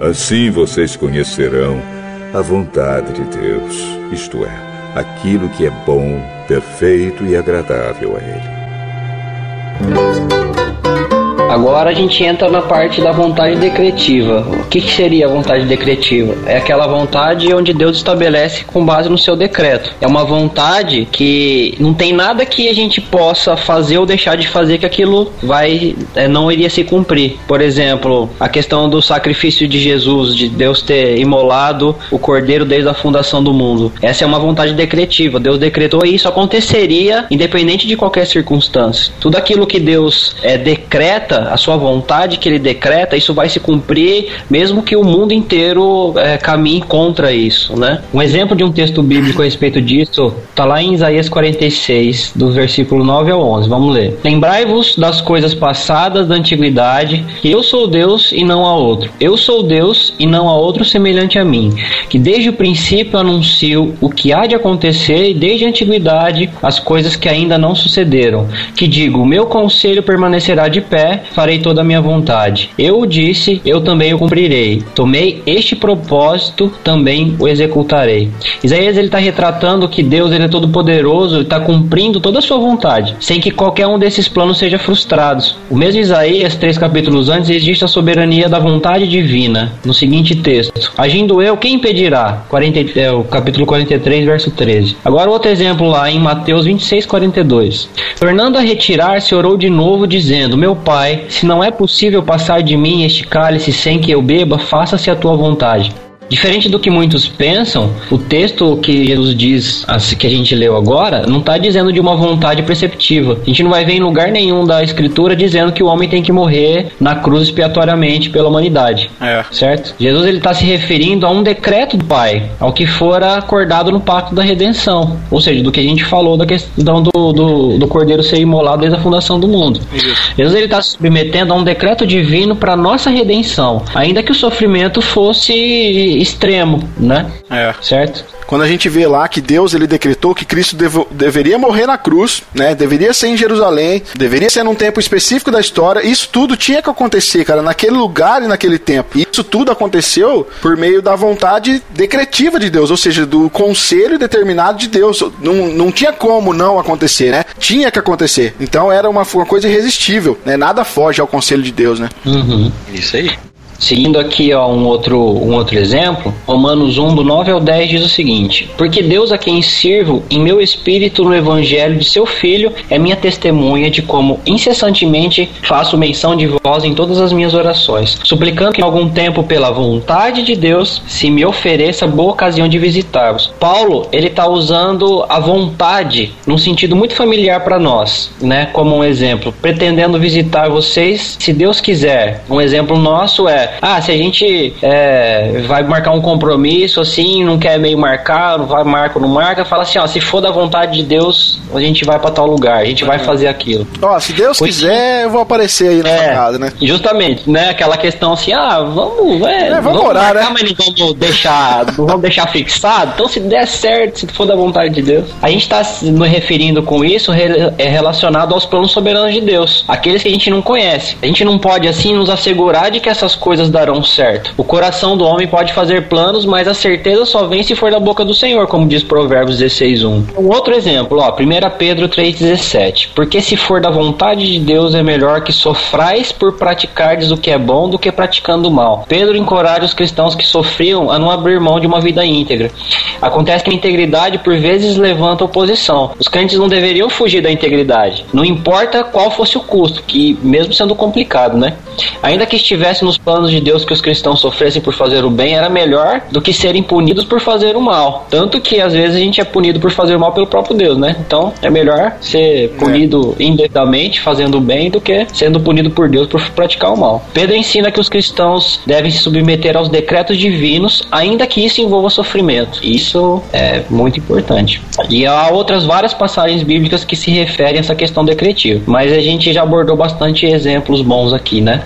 Assim vocês conhecerão a vontade de Deus, isto é, aquilo que é bom, perfeito e agradável a Ele. Agora a gente entra na parte da vontade decretiva. O que, que, seria a vontade decretiva? É aquela vontade onde Deus estabelece com base no seu decreto. É uma vontade que não tem nada que a gente possa fazer ou deixar de fazer que aquilo vai é, não iria se cumprir. Por exemplo, a questão do sacrifício de Jesus, de Deus ter imolado o cordeiro desde a fundação do mundo. Essa é uma vontade decretiva. Deus decretou e isso aconteceria independente de qualquer circunstância. Tudo aquilo que Deus é, decreta a sua vontade que ele decreta, isso vai se cumprir, mesmo que o mundo inteiro é, caminhe contra isso, né? Um exemplo de um texto bíblico a respeito disso está lá em Isaías 46, do versículo 9 ao 11. Vamos ler. Lembrai-vos das coisas passadas da antiguidade, que eu sou Deus e não há outro. Eu sou Deus e não há outro semelhante a mim, que desde o princípio anuncio o que há de acontecer e desde a antiguidade as coisas que ainda não sucederam. Que digo, o meu conselho permanecerá de pé, farei toda a minha vontade. Eu o disse, eu também o cumprirei. Tomei este propósito, também o executarei. Isaías ele está retratando que Deus ele é todo poderoso, está cumprindo toda a sua vontade, sem que qualquer um desses planos seja frustrado. O mesmo Isaías, três capítulos antes, existe a soberania da vontade divina. No seguinte texto: Agindo eu, quem impedirá? 40, é, o capítulo 43, verso 13. Agora outro exemplo lá em Mateus 26, 42. Tornando a retirar-se, orou de novo, dizendo: Meu pai, se não é possível passar de mim este cálice sem que eu beba, faça-se a tua vontade. Diferente do que muitos pensam, o texto que Jesus diz, que a gente leu agora, não está dizendo de uma vontade perceptiva. A gente não vai ver em lugar nenhum da Escritura dizendo que o homem tem que morrer na cruz expiatoriamente pela humanidade. É. Certo? Jesus ele está se referindo a um decreto do Pai, ao que fora acordado no pacto da redenção. Ou seja, do que a gente falou da questão do, do, do cordeiro ser imolado desde a fundação do mundo. Isso. Jesus ele está se submetendo a um decreto divino para nossa redenção, ainda que o sofrimento fosse extremo, né? É. Certo? Quando a gente vê lá que Deus ele decretou que Cristo devo- deveria morrer na cruz, né? Deveria ser em Jerusalém, deveria ser num tempo específico da história. Isso tudo tinha que acontecer, cara, naquele lugar e naquele tempo. E isso tudo aconteceu por meio da vontade decretiva de Deus, ou seja, do conselho determinado de Deus. Não, não tinha como não acontecer, né? Tinha que acontecer. Então era uma, uma coisa irresistível, né? Nada foge ao conselho de Deus, né? Uhum. Isso aí. Seguindo aqui ó, um, outro, um outro exemplo, Romanos 1, do 9 ao 10 diz o seguinte: Porque Deus a quem sirvo em meu espírito no evangelho de seu Filho é minha testemunha de como incessantemente faço menção de vós em todas as minhas orações, suplicando que em algum tempo, pela vontade de Deus, se me ofereça boa ocasião de visitar-vos. Paulo, ele está usando a vontade num sentido muito familiar para nós, né? Como um exemplo, pretendendo visitar vocês, se Deus quiser. Um exemplo nosso é ah, se a gente é, vai marcar um compromisso assim, não quer meio marcar, não vai marca ou não marca, fala assim, ó, se for da vontade de Deus, a gente vai para tal lugar, a gente vai fazer aquilo. Ó, se Deus Pois quiser, eu vou aparecer aí na sua casa, né? Justamente, né? Aquela questão assim, ah, vamos, é, É, vamos orar, marcar, né? mas não vamos deixar, não vamos deixar fixado. Então, se der certo, se for da vontade de Deus, a gente está se nos referindo com isso é relacionado aos planos soberanos de Deus, aqueles que a gente não conhece. A gente não pode assim nos assegurar de que essas coisas darão certo. O coração do homem pode fazer planos, mas a certeza só vem se for da boca do Senhor, como diz Provérbios 16:1. Um outro exemplo, ó, 1 Pedro 3:17. Porque se for da vontade de Deus é melhor que sofrais por praticardes o que é bom do que praticando o mal. Pedro encoraja os cristãos que sofriam a não abrir mão de uma vida íntegra. Acontece que a integridade por vezes levanta oposição. Os crentes não deveriam fugir da integridade. Não importa qual fosse o custo, que mesmo sendo complicado, né? Ainda que estivesse nos planos de Deus que os cristãos sofressem por fazer o bem, era melhor do que serem punidos por fazer o mal. Tanto que às vezes a gente é punido por fazer o mal pelo próprio Deus, né? Então é melhor ser punido indevidamente fazendo o bem do que sendo punido por Deus por praticar o mal. Pedro ensina que os cristãos devem se submeter aos decretos divinos, ainda que isso envolva sofrimento. Isso é muito importante. E há outras várias passagens bíblicas que se referem a essa questão decretiva, mas a gente já abordou bastante exemplos bons aqui, né?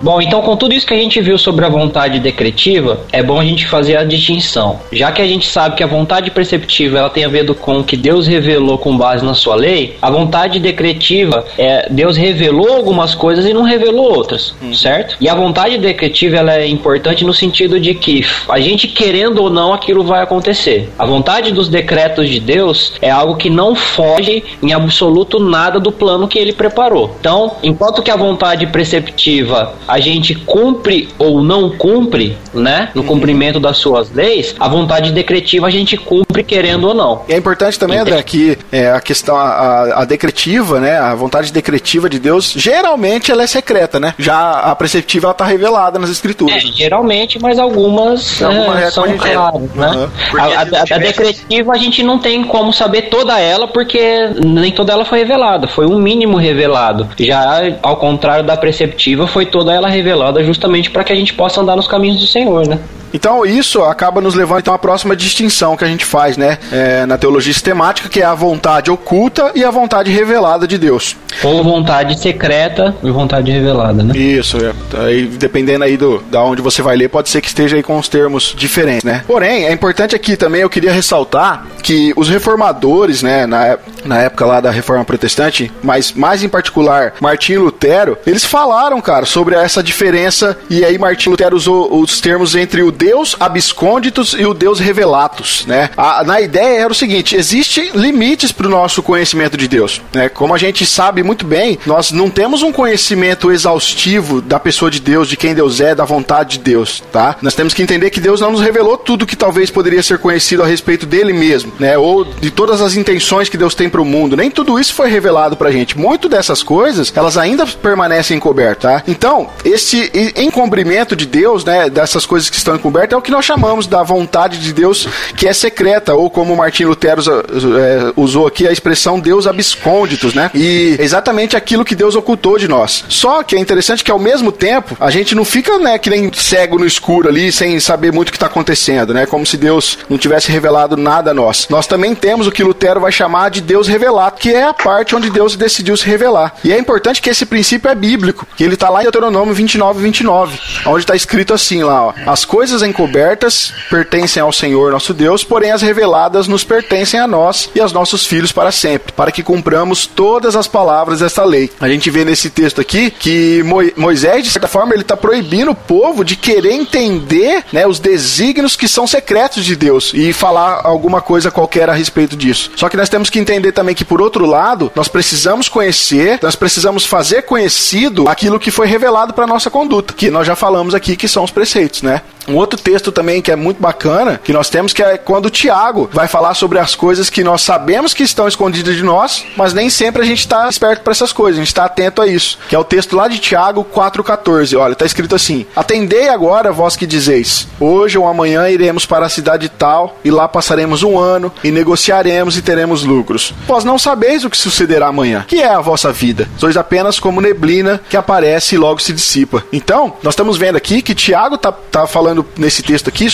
Bom, então com tudo isso que a gente viu sobre a vontade decretiva, é bom a gente fazer a distinção. Já que a gente sabe que a vontade preceptiva ela tem a ver com o que Deus revelou com base na sua lei, a vontade decretiva é Deus revelou algumas coisas e não revelou outras, certo? E a vontade decretiva ela é importante no sentido de que a gente querendo ou não aquilo vai acontecer. A vontade dos decretos de Deus é algo que não foge em absoluto nada do plano que ele preparou. Então, enquanto que a vontade preceptiva a gente cumpre ou não cumpre, né, no cumprimento das suas leis, a vontade decretiva a gente cumpre querendo ou não. E é importante também, André, que é, a questão, a, a decretiva, né, a vontade decretiva de Deus, geralmente ela é secreta, né? Já a preceptiva ela tá revelada nas É, escrituras. né? geralmente, mas algumas Alguma é, é são gente- claras, né? Uhum. A, a- a decretiva a gente não tem como saber toda ela, porque nem toda ela foi revelada, foi um mínimo revelado. Já ao contrário da preceptiva, foi toda ela revelada justamente para que a gente possa andar nos caminhos do Senhor, né? Então isso acaba nos levando então à próxima distinção que a gente faz, né, é, na teologia sistemática, que é a vontade oculta e a vontade revelada de Deus. Ou vontade secreta e vontade revelada, né? Isso, é. Aí, dependendo aí do da onde você vai ler, pode ser que esteja aí com os termos diferentes, né? Porém, é importante aqui também, eu queria ressaltar que os reformadores, né, na, na época lá da Reforma Protestante, mas mais em particular Martinho Lutero, eles falaram, cara, sobre essa diferença e aí Martinho Lutero usou os termos entre o Deus abscônditos e o Deus revelatus, né? A- na ideia era o seguinte, existem limites para o nosso conhecimento de Deus, né? Como a gente sabe muito bem, nós não temos um conhecimento exaustivo da pessoa de Deus, de quem Deus é, da vontade de Deus, tá? Nós temos que entender que Deus não nos revelou tudo que talvez poderia ser conhecido a respeito dele mesmo, né? Ou de todas as intenções que Deus tem para o mundo. Nem tudo isso foi revelado pra gente. Muito dessas coisas, elas ainda permanecem encobertas, tá? Então, esse encobrimento de Deus, né, dessas coisas que estão encobertas, é o que nós chamamos da vontade de Deus que é secreta, ou como Martim Lutero é, usou aqui a expressão Deus abscônditos, né? E exatamente aquilo que Deus ocultou de nós. Só que é interessante que ao mesmo tempo a gente não fica, né, que nem cego no escuro ali, sem saber muito o que está acontecendo, né? Como se Deus não tivesse revelado nada a nós. Nós também temos o que Lutero vai chamar de Deus revelado, que é a parte onde Deus decidiu se revelar. E é importante que esse princípio é bíblico, que ele está lá em Deuteronômio 29, 29, onde está escrito assim lá, ó, as coisas encobertas pertencem ao Senhor nosso Deus, porém as reveladas nos pertencem a nós e aos nossos filhos para sempre, para que cumpramos todas as palavras desta lei. A gente vê nesse texto aqui que Mo- Moisés, de certa forma, ele está proibindo o povo de querer entender né, os desígnios que são secretos de Deus e falar alguma coisa qualquer a respeito disso. Só que nós temos que entender também que, por outro lado, nós precisamos conhecer, nós precisamos fazer conhecido aquilo que foi revelado para nossa conduta, que nós já falamos aqui que são os preceitos, né? Um outro texto também que é muito bacana, que nós temos, que é quando o Tiago vai falar sobre as coisas que nós sabemos que estão escondidas de nós, mas nem sempre a gente está esperto para essas coisas, a gente está atento a isso. Que é o texto lá de Tiago 4,14. Olha, está escrito assim: Atendei agora, vós que dizeis: Hoje ou amanhã iremos para a cidade tal, e lá passaremos um ano, e negociaremos e teremos lucros. Vós não sabeis o que sucederá amanhã. Que é a vossa vida? Sois apenas como neblina que aparece e logo se dissipa. Então, nós estamos vendo aqui que Tiago tá, tá falando nesse texto aqui,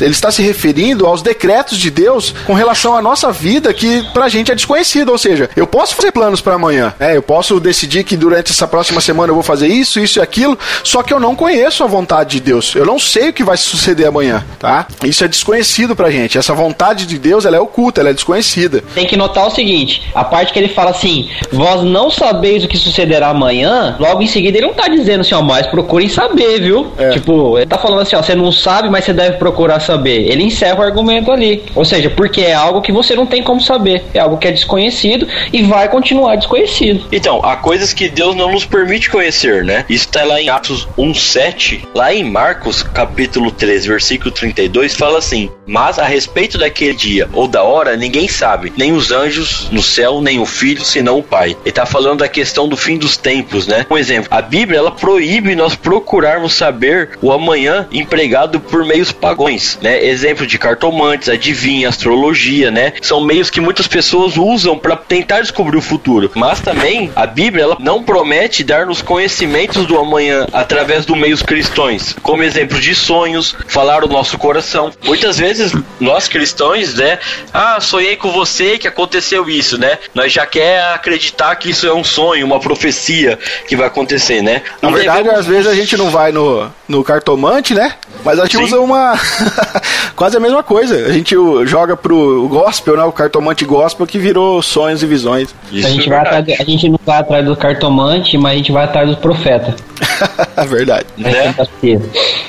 ele está se referindo aos decretos de Deus com relação à nossa vida que pra gente é desconhecido. Ou seja, eu posso fazer planos para amanhã, né? Eu posso decidir que durante essa próxima semana eu vou fazer isso, isso e aquilo, só que eu não conheço a vontade de Deus. Eu não sei o que vai suceder amanhã, tá? Isso é desconhecido pra gente. Essa vontade de Deus, ela é oculta, ela é desconhecida. Tem que notar o seguinte: a parte que ele fala assim, vós não sabeis o que sucederá amanhã, logo em seguida ele não tá dizendo assim, ó, mas procurem saber, viu? É. Tipo, ele tá falando assim, ó, você não sabe, mas você deve procurar saber. Ele encerra o argumento ali. Ou seja, porque é algo que você não tem como saber. É algo que é desconhecido e vai continuar desconhecido. Então, há coisas que Deus não nos permite conhecer, né? Isso tá lá em Atos 1:7, lá em Marcos, capítulo 13, versículo 32, fala assim: Mas a respeito daquele dia ou da hora, ninguém sabe, nem os anjos no céu, nem o filho, senão o pai. Ele tá falando da questão do fim dos tempos, né? Um exemplo, a Bíblia ela proíbe nós procurarmos saber o amanhã empregado por meios pagões, né? Exemplo de cartomantes, adivinha, astrologia, né? São meios que muitas pessoas usam para tentar descobrir o futuro. Mas também a Bíblia ela não promete dar-nos conhecimentos do amanhã através dos meios cristãos, como exemplo de sonhos, falar o nosso coração. Muitas vezes nós cristãos, né? Ah, sonhei com você que aconteceu isso, né? Nós já quer acreditar que isso é um sonho, uma profecia que vai acontecer, né? Na Não verdade, devemos- às vezes a gente não vai no, no cartomante, né? Mas a gente Sim. usa uma. *laughs* quase a mesma coisa. A gente joga pro gospel, né? O cartomante gospel que virou sonhos e visões. Isso a, gente é vai verdade. atrás, a gente não vai atrás do cartomante, mas a gente vai atrás do profeta. *laughs* verdade. Né?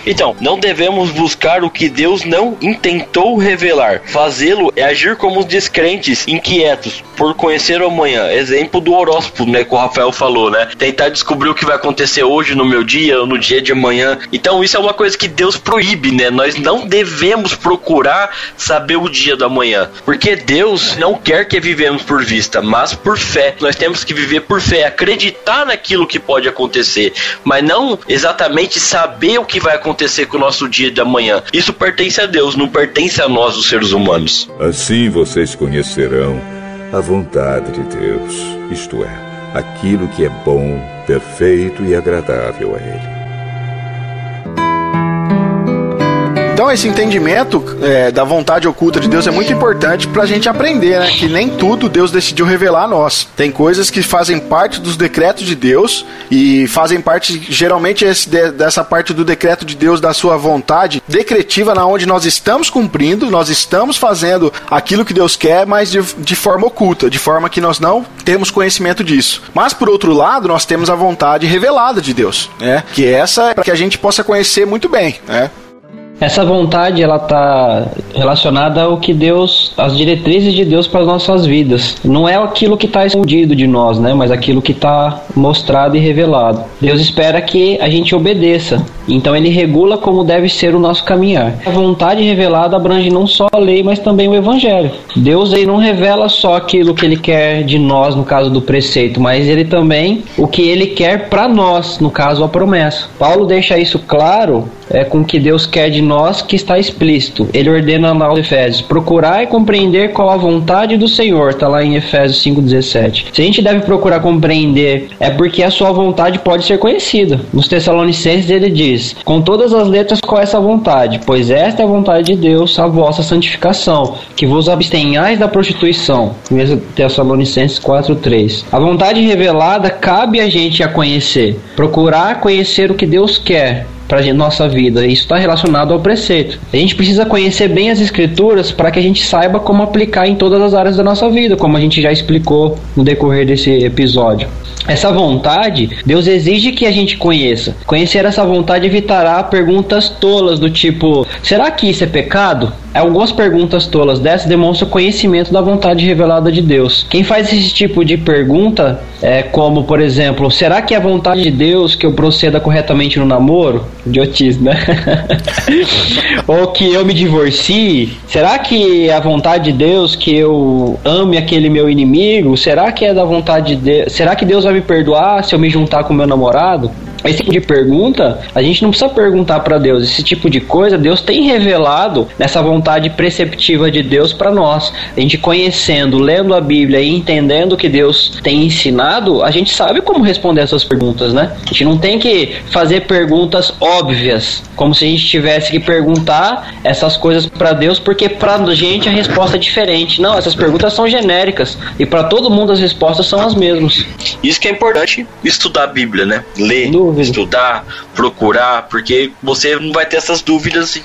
Então, não devemos buscar o que Deus não intentou revelar. Fazê-lo é agir como os descrentes, inquietos, por conhecer o amanhã. Exemplo do horóscopo, né, que o Rafael falou, né? Tentar descobrir o que vai acontecer hoje, no meu dia, ou no dia de amanhã. Então, isso é uma coisa que Deus proíbe, né? Nós não devemos procurar saber o dia do amanhã. Porque Deus não quer que vivemos por vista, mas por fé. Nós temos que viver por fé, acreditar naquilo que pode acontecer, mas não exatamente saber o que vai acontecer com o nosso dia de amanhã. Isso pertence a Deus, não pertence a nós, os seres humanos. Assim vocês conhecerão a vontade de Deus, isto é, aquilo que é bom, perfeito e agradável a Ele. Então esse entendimento é, da vontade oculta de Deus é muito importante pra gente aprender, né? Que nem tudo Deus decidiu revelar a nós. Tem coisas que fazem parte dos decretos de Deus e fazem parte, geralmente, esse de- dessa parte do decreto de Deus, da sua vontade decretiva, na onde nós estamos cumprindo, nós estamos fazendo aquilo que Deus quer, mas de, de forma oculta, de forma que nós não temos conhecimento disso. Mas por outro lado, nós temos a vontade revelada de Deus, né? Que essa é para que a gente possa conhecer muito bem, né? Essa vontade ela está relacionada ao que Deus, as diretrizes de Deus para as nossas vidas. Não é aquilo que está escondido de nós, né? Mas aquilo que está mostrado e revelado. Deus espera que a gente obedeça. Então ele regula como deve ser o nosso caminhar. A vontade revelada abrange não só a lei, mas também o evangelho. Deus aí não revela só aquilo que ele quer de nós no caso do preceito, mas ele também o que ele quer para nós, no caso a promessa. Paulo deixa isso claro é, com que Deus quer de nós que está explícito. Ele ordena lá aos Efésios: procurar e compreender qual a vontade do Senhor. Está lá em Efésios 5,17. Se a gente deve procurar compreender, é porque a sua vontade pode ser conhecida. Nos Tessalonicenses ele diz: com todas as letras, qual é essa vontade? Pois esta é a vontade de Deus, a vossa santificação, que vos abstenhais da prostituição. 1 Tessalonicenses 4,3. A vontade revelada cabe a gente a conhecer, procurar conhecer o que Deus quer para nossa vida. Isso está relacionado ao preceito. A gente precisa conhecer bem as escrituras para que a gente saiba como aplicar em todas as áreas da nossa vida, como a gente já explicou no decorrer desse episódio. Essa vontade, Deus exige que a gente conheça. Conhecer essa vontade evitará perguntas tolas do tipo: será que isso é pecado? Algumas perguntas tolas dessas demonstram conhecimento da vontade revelada de Deus. Quem faz esse tipo de pergunta é como, por exemplo, será que é a vontade de Deus que eu proceda corretamente no namoro? Idiotice, né? *laughs* Ou que eu me divorcie? Será que é a vontade de Deus que eu ame aquele meu inimigo? Será que é da vontade de Deus? Será que Deus vai me perdoar se eu me juntar com meu namorado? Esse tipo de pergunta, a gente não precisa perguntar para Deus. Esse tipo de coisa, Deus tem revelado nessa vontade preceptiva de Deus para nós. A gente conhecendo, lendo a Bíblia e entendendo o que Deus tem ensinado, a gente sabe como responder essas perguntas, né? A gente não tem que fazer perguntas óbvias, como se a gente tivesse que perguntar essas coisas para Deus, porque para gente a resposta é diferente. Não, essas perguntas são genéricas e para todo mundo as respostas são as mesmas. Isso que é importante estudar a Bíblia, né? Ler, Dúvida. estudar, procurar, porque você não vai ter essas dúvidas.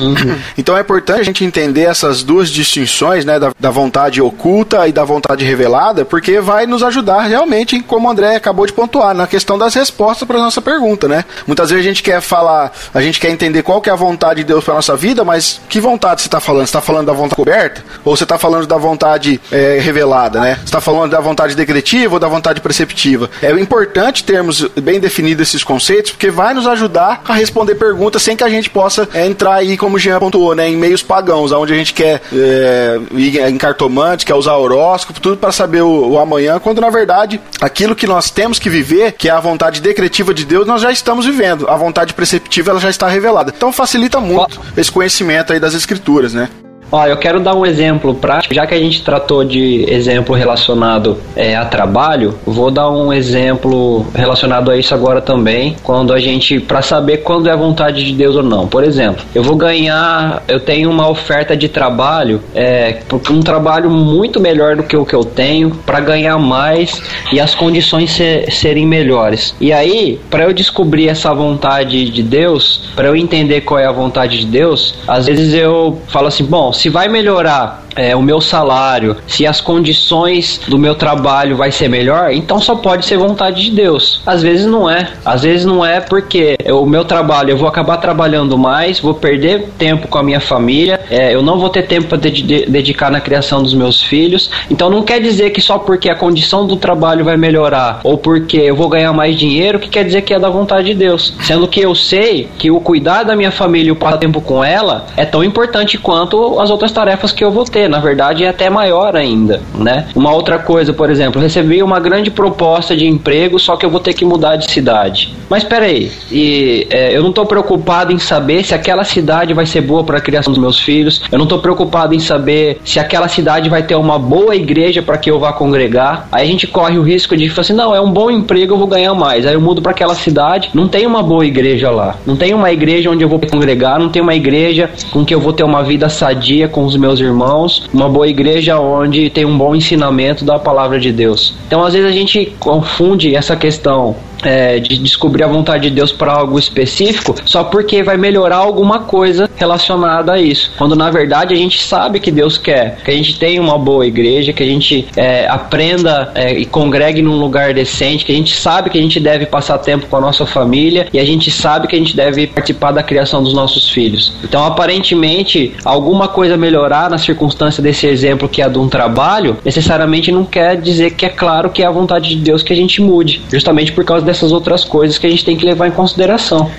Então é importante a gente entender essas duas distinções, né, da, da vontade oculta e da vontade revelada, porque vai nos ajudar realmente, como o André acabou de pontuar, na questão das respostas para nossa pergunta, né? Muitas vezes a gente quer falar, a gente quer entender qual que é a vontade de Deus para nossa vida, mas que vontade você está falando? Você está falando da vontade coberta ou você está falando da vontade é, revelada, né? Você está falando da vontade decretiva ou da vontade preceptiva? É importante termos bem definidos esses conceitos porque vai nos ajudar a responder perguntas sem que a gente possa é, entrar aí, como o Jean pontuou, né, em meios pagãos, onde a gente quer é, ir em cartomante, quer usar horóscopo, tudo para saber o, o amanhã, quando na verdade aquilo que nós temos que viver, que é a vontade decretiva de Deus, nós já estamos vivendo. A vontade preceptiva ela já está revelada. Então facilita muito esse conhecimento aí das escrituras, né? Ó, eu quero dar um exemplo prático, já que a gente tratou de exemplo relacionado é, a trabalho, vou dar um exemplo relacionado a isso agora também, quando a gente, para saber quando é a vontade de Deus ou não. Por exemplo, eu vou ganhar, eu tenho uma oferta de trabalho, é, um trabalho muito melhor do que o que eu tenho, para ganhar mais e as condições ser, serem melhores. E aí, para eu descobrir essa vontade de Deus, para eu entender qual é a vontade de Deus, às vezes eu falo assim, bom, se vai melhorar é, o meu salário, se as condições do meu trabalho vai ser melhor, então só pode ser vontade de Deus. Às vezes não é. Às vezes não é porque o meu trabalho, eu vou acabar trabalhando mais, vou perder tempo com a minha família, é, eu não vou ter tempo para de dedicar na criação dos meus filhos. Então não quer dizer que só porque a condição do trabalho vai melhorar ou porque eu vou ganhar mais dinheiro que quer dizer que é da vontade de Deus. Sendo que eu sei que o cuidar da minha família e o passar tempo com ela é tão importante quanto as outras tarefas que eu vou ter na verdade é até maior ainda, né? Uma outra coisa, por exemplo, recebi uma grande proposta de emprego, só que eu vou ter que mudar de cidade. Mas peraí, e é, eu não estou preocupado em saber se aquela cidade vai ser boa para a criação dos meus filhos. Eu não estou preocupado em saber se aquela cidade vai ter uma boa igreja para que eu vá congregar. Aí a gente corre o risco de falar assim, não, é um bom emprego, eu vou ganhar mais. Aí eu mudo para aquela cidade, não tem uma boa igreja lá, não tem uma igreja onde eu vou congregar, não tem uma igreja com que eu vou ter uma vida sadia com os meus irmãos uma boa igreja onde tem um bom ensinamento da palavra de Deus. Então, às vezes a gente confunde essa questão é, de descobrir a vontade de Deus para algo específico só porque vai melhorar alguma coisa relacionada a isso. Quando na verdade a gente sabe que Deus quer que a gente tenha uma boa igreja, que a gente é, aprenda é, e congregue num lugar decente, que a gente sabe que a gente deve passar tempo com a nossa família e a gente sabe que a gente deve participar da criação dos nossos filhos. Então, aparentemente, alguma coisa melhorar na circunstância desse exemplo que é de um trabalho, necessariamente não quer dizer que é claro que é a vontade de Deus que a gente mude, justamente por causa dessas outras coisas que a gente tem que levar em consideração.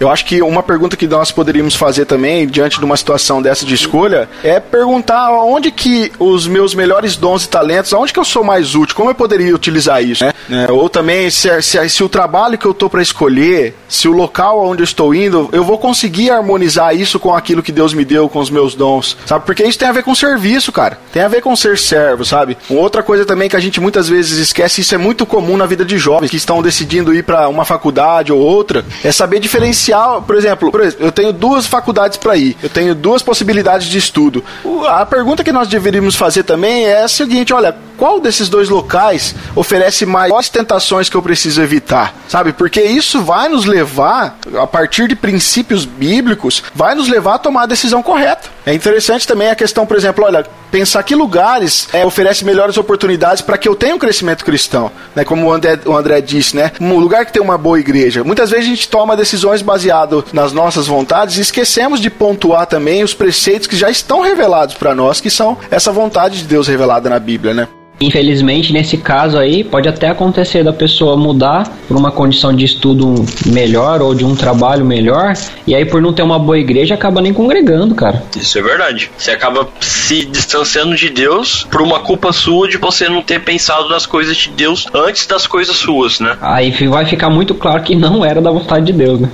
Eu acho que uma pergunta que nós poderíamos fazer também, diante de uma situação dessa de escolha, é perguntar onde que os meus melhores dons e talentos, aonde que eu sou mais útil, como eu poderia utilizar isso, né? É, ou também se, se, se, o trabalho que eu tô para escolher, se o local onde eu estou indo, eu vou conseguir harmonizar isso com aquilo que Deus me deu, com os meus dons, sabe? Porque isso tem a ver com serviço, cara. Tem a ver com ser servo, sabe? Outra coisa também que a gente muitas vezes esquece, isso é muito comum na vida de jovens que estão decidindo ir para uma faculdade ou outra, é saber diferenciar por exemplo, por exemplo eu tenho duas faculdades para ir, eu tenho duas possibilidades de estudo. A pergunta que nós deveríamos fazer também é a seguinte: olha, qual desses dois locais oferece maiores tentações que eu preciso evitar? Sabe? Porque isso vai nos levar, a partir de princípios bíblicos, vai nos levar a tomar a decisão correta. É interessante também a questão, por exemplo, olha, pensar que lugares é, oferecem melhores oportunidades para que eu tenha um crescimento cristão, né? Como o André, o André disse, né? Um lugar que tem uma boa igreja. Muitas vezes a gente toma decisões baseado nas nossas vontades e esquecemos de pontuar também os preceitos que já estão revelados para nós, que são essa vontade de Deus revelada na Bíblia, né? Infelizmente, nesse caso aí, pode até acontecer da pessoa mudar por uma condição de estudo melhor ou de um trabalho melhor, e aí por não ter uma boa igreja acaba nem congregando, cara. Isso é verdade. Você acaba se distanciando de Deus por uma culpa sua de você não ter pensado nas coisas de Deus antes das coisas suas, né? Aí vai ficar muito claro que não era da vontade de Deus, né?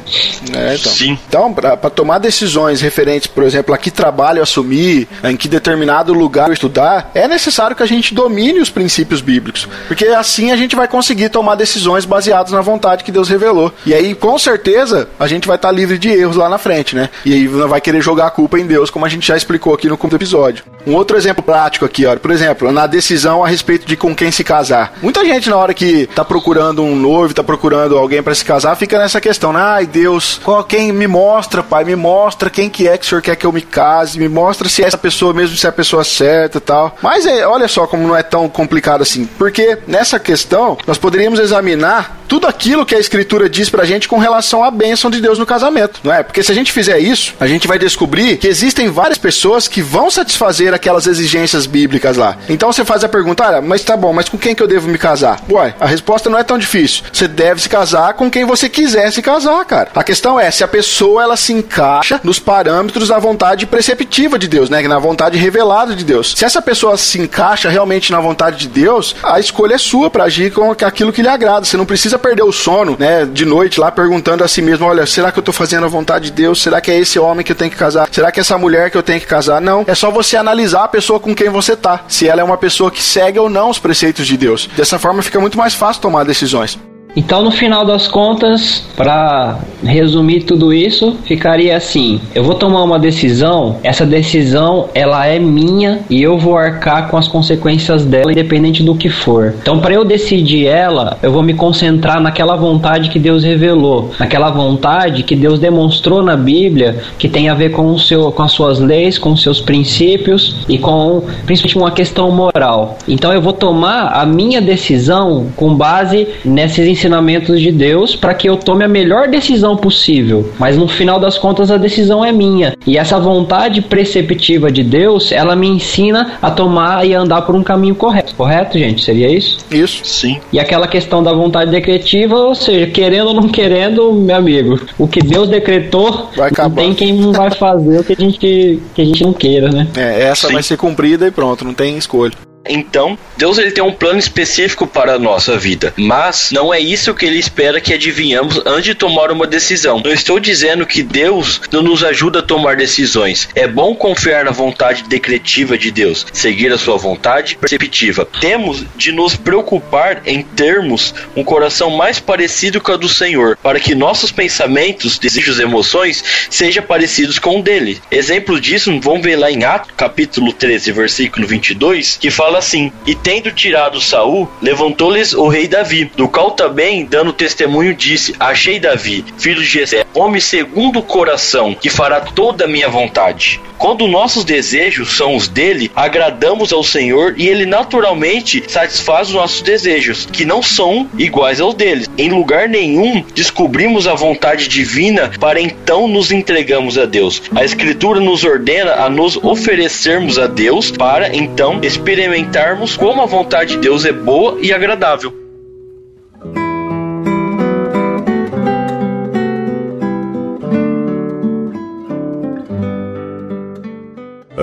É, então. Sim. Então, para tomar decisões referentes, por exemplo, a que trabalho assumir, em que determinado lugar estudar, é necessário que a gente domine os princípios bíblicos. Porque assim a gente vai conseguir tomar decisões baseadas na vontade que Deus revelou. E aí, com certeza, a gente vai estar livre de erros lá na frente, né? E aí não vai querer jogar a culpa em Deus, como a gente já explicou aqui no episódio. Um outro exemplo prático aqui, ó, por exemplo, na decisão a respeito de com quem se casar. Muita gente, na hora que tá procurando um noivo, tá procurando alguém para se casar, fica nessa questão, né? Ai, Deus, qual, quem me mostra, pai, me mostra quem que é que o senhor quer que eu me case, me mostra se é essa pessoa mesmo, se é a pessoa certa tal. Mas é, olha só como não é tão complicado assim? Porque nessa questão nós poderíamos examinar tudo aquilo que a escritura diz pra gente com relação à bênção de Deus no casamento, não é? Porque se a gente fizer isso, a gente vai descobrir que existem várias pessoas que vão satisfazer aquelas exigências bíblicas lá. Então você faz a pergunta, olha, mas tá bom, mas com quem que eu devo me casar? Ué, a resposta não é tão difícil. Você deve se casar com quem você quiser se casar, cara. A questão é se a pessoa ela se encaixa nos parâmetros da vontade preceptiva de Deus, né? Na vontade revelada de Deus. Se essa pessoa se encaixa realmente na vontade de Deus, a escolha é sua para agir com aquilo que lhe agrada. Você não precisa perder o sono, né, de noite lá perguntando a si mesmo, olha, será que eu tô fazendo a vontade de Deus? Será que é esse homem que eu tenho que casar? Será que é essa mulher que eu tenho que casar? Não, é só você analisar a pessoa com quem você tá, se ela é uma pessoa que segue ou não os preceitos de Deus. Dessa forma fica muito mais fácil tomar decisões. Então, no final das contas, para resumir tudo isso, ficaria assim: eu vou tomar uma decisão, essa decisão ela é minha e eu vou arcar com as consequências dela, independente do que for. Então, para eu decidir ela, eu vou me concentrar naquela vontade que Deus revelou, naquela vontade que Deus demonstrou na Bíblia, que tem a ver com o seu, com as suas leis, com os seus princípios e com principalmente uma questão moral. Então, eu vou tomar a minha decisão com base nesses ensinamentos ensinamentos de Deus para que eu tome a melhor decisão possível. Mas no final das contas a decisão é minha. E essa vontade preceptiva de Deus, ela me ensina a tomar e andar por um caminho correto. Correto, gente? Seria isso? Isso. Sim. E aquela questão da vontade decretiva, ou seja, querendo ou não querendo, meu amigo, o que Deus decretou, Vai não acabar. tem quem não vai fazer o que a gente, que a gente não queira, né? É, essa Sim. vai ser cumprida e pronto, não tem escolha. Então, Deus ele tem um plano específico para a nossa vida, mas não é isso que ele espera que adivinhamos antes de tomar uma decisão. Não estou dizendo que Deus não nos ajuda a tomar decisões. É bom confiar na vontade decretiva de Deus, seguir a sua vontade perceptiva. Temos de nos preocupar em termos um coração mais parecido com a do Senhor, para que nossos pensamentos, desejos e emoções sejam parecidos com o dele. Exemplo disso, vamos ver lá em Atos, capítulo 13, versículo 22, que fala assim: E tendo tirado Saul, levantou-lhes o rei Davi, do qual também, dando testemunho, disse: Achei Davi, filho de Jessé, homem segundo o coração, que fará toda a minha vontade. Quando nossos desejos são os dele, agradamos ao Senhor e ele naturalmente satisfaz os nossos desejos, que não são iguais aos dele. Em lugar nenhum descobrimos a vontade divina para então nos entregamos a Deus. A Escritura nos ordena a nos oferecermos a Deus para então experimentarmos como a vontade de Deus é boa e agradável.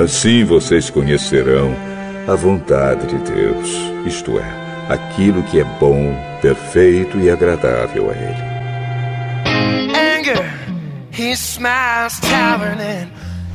Assim vocês conhecerão a vontade de Deus, isto é, aquilo que é bom, perfeito e agradável a Ele. Anger, he smiles and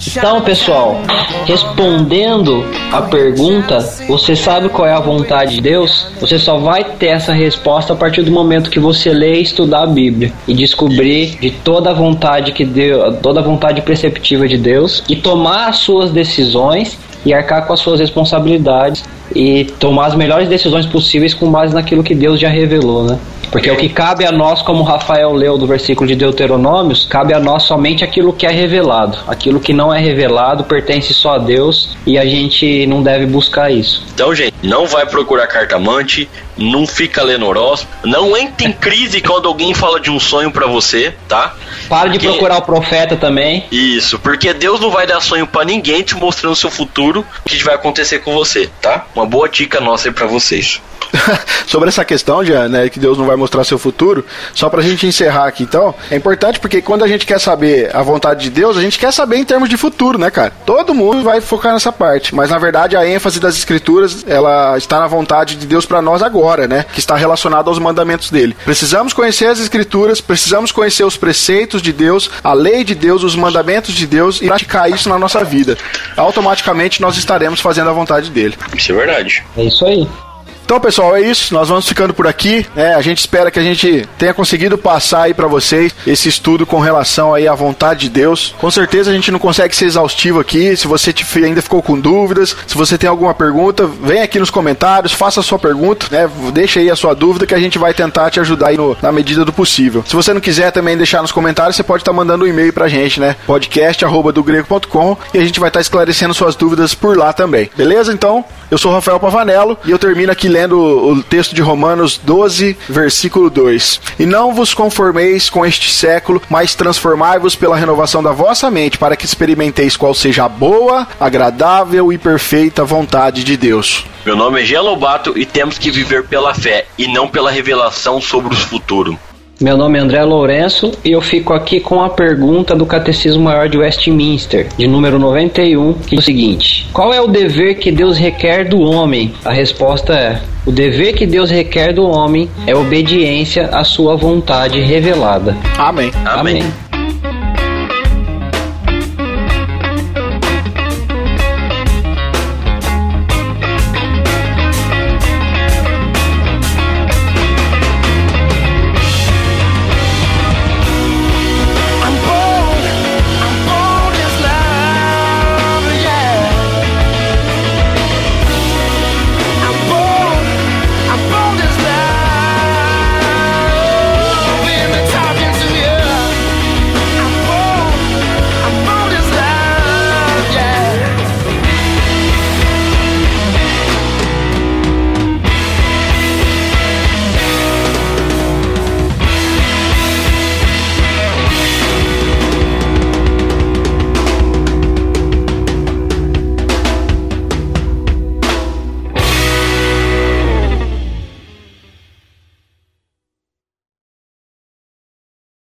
Então, pessoal, respondendo a pergunta, você sabe qual é a vontade de Deus? Você só vai ter essa resposta a partir do momento que você ler e estudar a Bíblia e descobrir de toda a vontade que Deus, toda a vontade preceptiva de Deus e tomar as suas decisões e arcar com as suas responsabilidades e tomar as melhores decisões possíveis com base naquilo que Deus já revelou, né? Porque o que cabe a nós, como Rafael leu do versículo de Deuteronômios, cabe a nós somente aquilo que é revelado. Aquilo que não é revelado pertence só a Deus e a gente não deve buscar isso. Então, gente, não vai procurar cartamante, não fica lendo horóscopo, não entre em crise quando alguém fala de um sonho pra você, tá? Para de Porque- procurar o profeta também. Isso, porque Deus não vai dar sonho pra ninguém te mostrando o seu futuro, o que vai acontecer com você, tá? Uma boa dica nossa aí pra vocês. *laughs* Sobre essa questão, Jean, né, que Deus não vai mostrar seu futuro, só pra gente encerrar aqui então, é importante porque quando a gente quer saber a vontade de Deus, a gente quer saber em termos de futuro, né, cara? Todo mundo vai focar nessa parte, mas na verdade a ênfase das escrituras, ela está na vontade de Deus pra nós agora, né, que está relacionada aos mandamentos dele. Precisamos conhecer as escrituras, precisamos conhecer os preceitos de Deus, a lei de Deus, os mandamentos de Deus e praticar isso na nossa vida. Automaticamente nós estaremos fazendo a vontade dele. Isso é verdade. É isso aí. Então, pessoal, é isso. Nós vamos ficando por aqui. né? a gente espera que a gente tenha conseguido passar aí pra vocês esse estudo com relação aí à vontade de Deus. Com certeza a gente não consegue ser exaustivo aqui. Se você ainda ficou com dúvidas, se você tem alguma pergunta, vem aqui nos comentários, faça a sua pergunta, né? Deixa aí a sua dúvida que a gente vai tentar te ajudar aí no- na medida do possível. Se você não quiser também deixar nos comentários, você pode estar mandando um e-mail pra gente, né? podcast@dogrego.com e a gente vai estar esclarecendo suas dúvidas por lá também. Beleza? Então, eu sou o Rafael Pavanello e eu termino aqui lendo o texto de Romanos 12, versículo 2. E não vos conformeis com este século, mas transformai-vos pela renovação da vossa mente, para que experimenteis qual seja a boa, agradável e perfeita vontade de Deus. Meu nome é Gia Lobato e temos que viver pela fé e não pela revelação sobre o futuro. Meu nome é André Lourenço e eu fico aqui com a pergunta do Catecismo Maior de Westminster, de número 91, que é o seguinte: Qual é o dever que Deus requer do homem? A resposta é: O dever que Deus requer do homem é obediência à sua vontade revelada. Amém. Amém. Amém.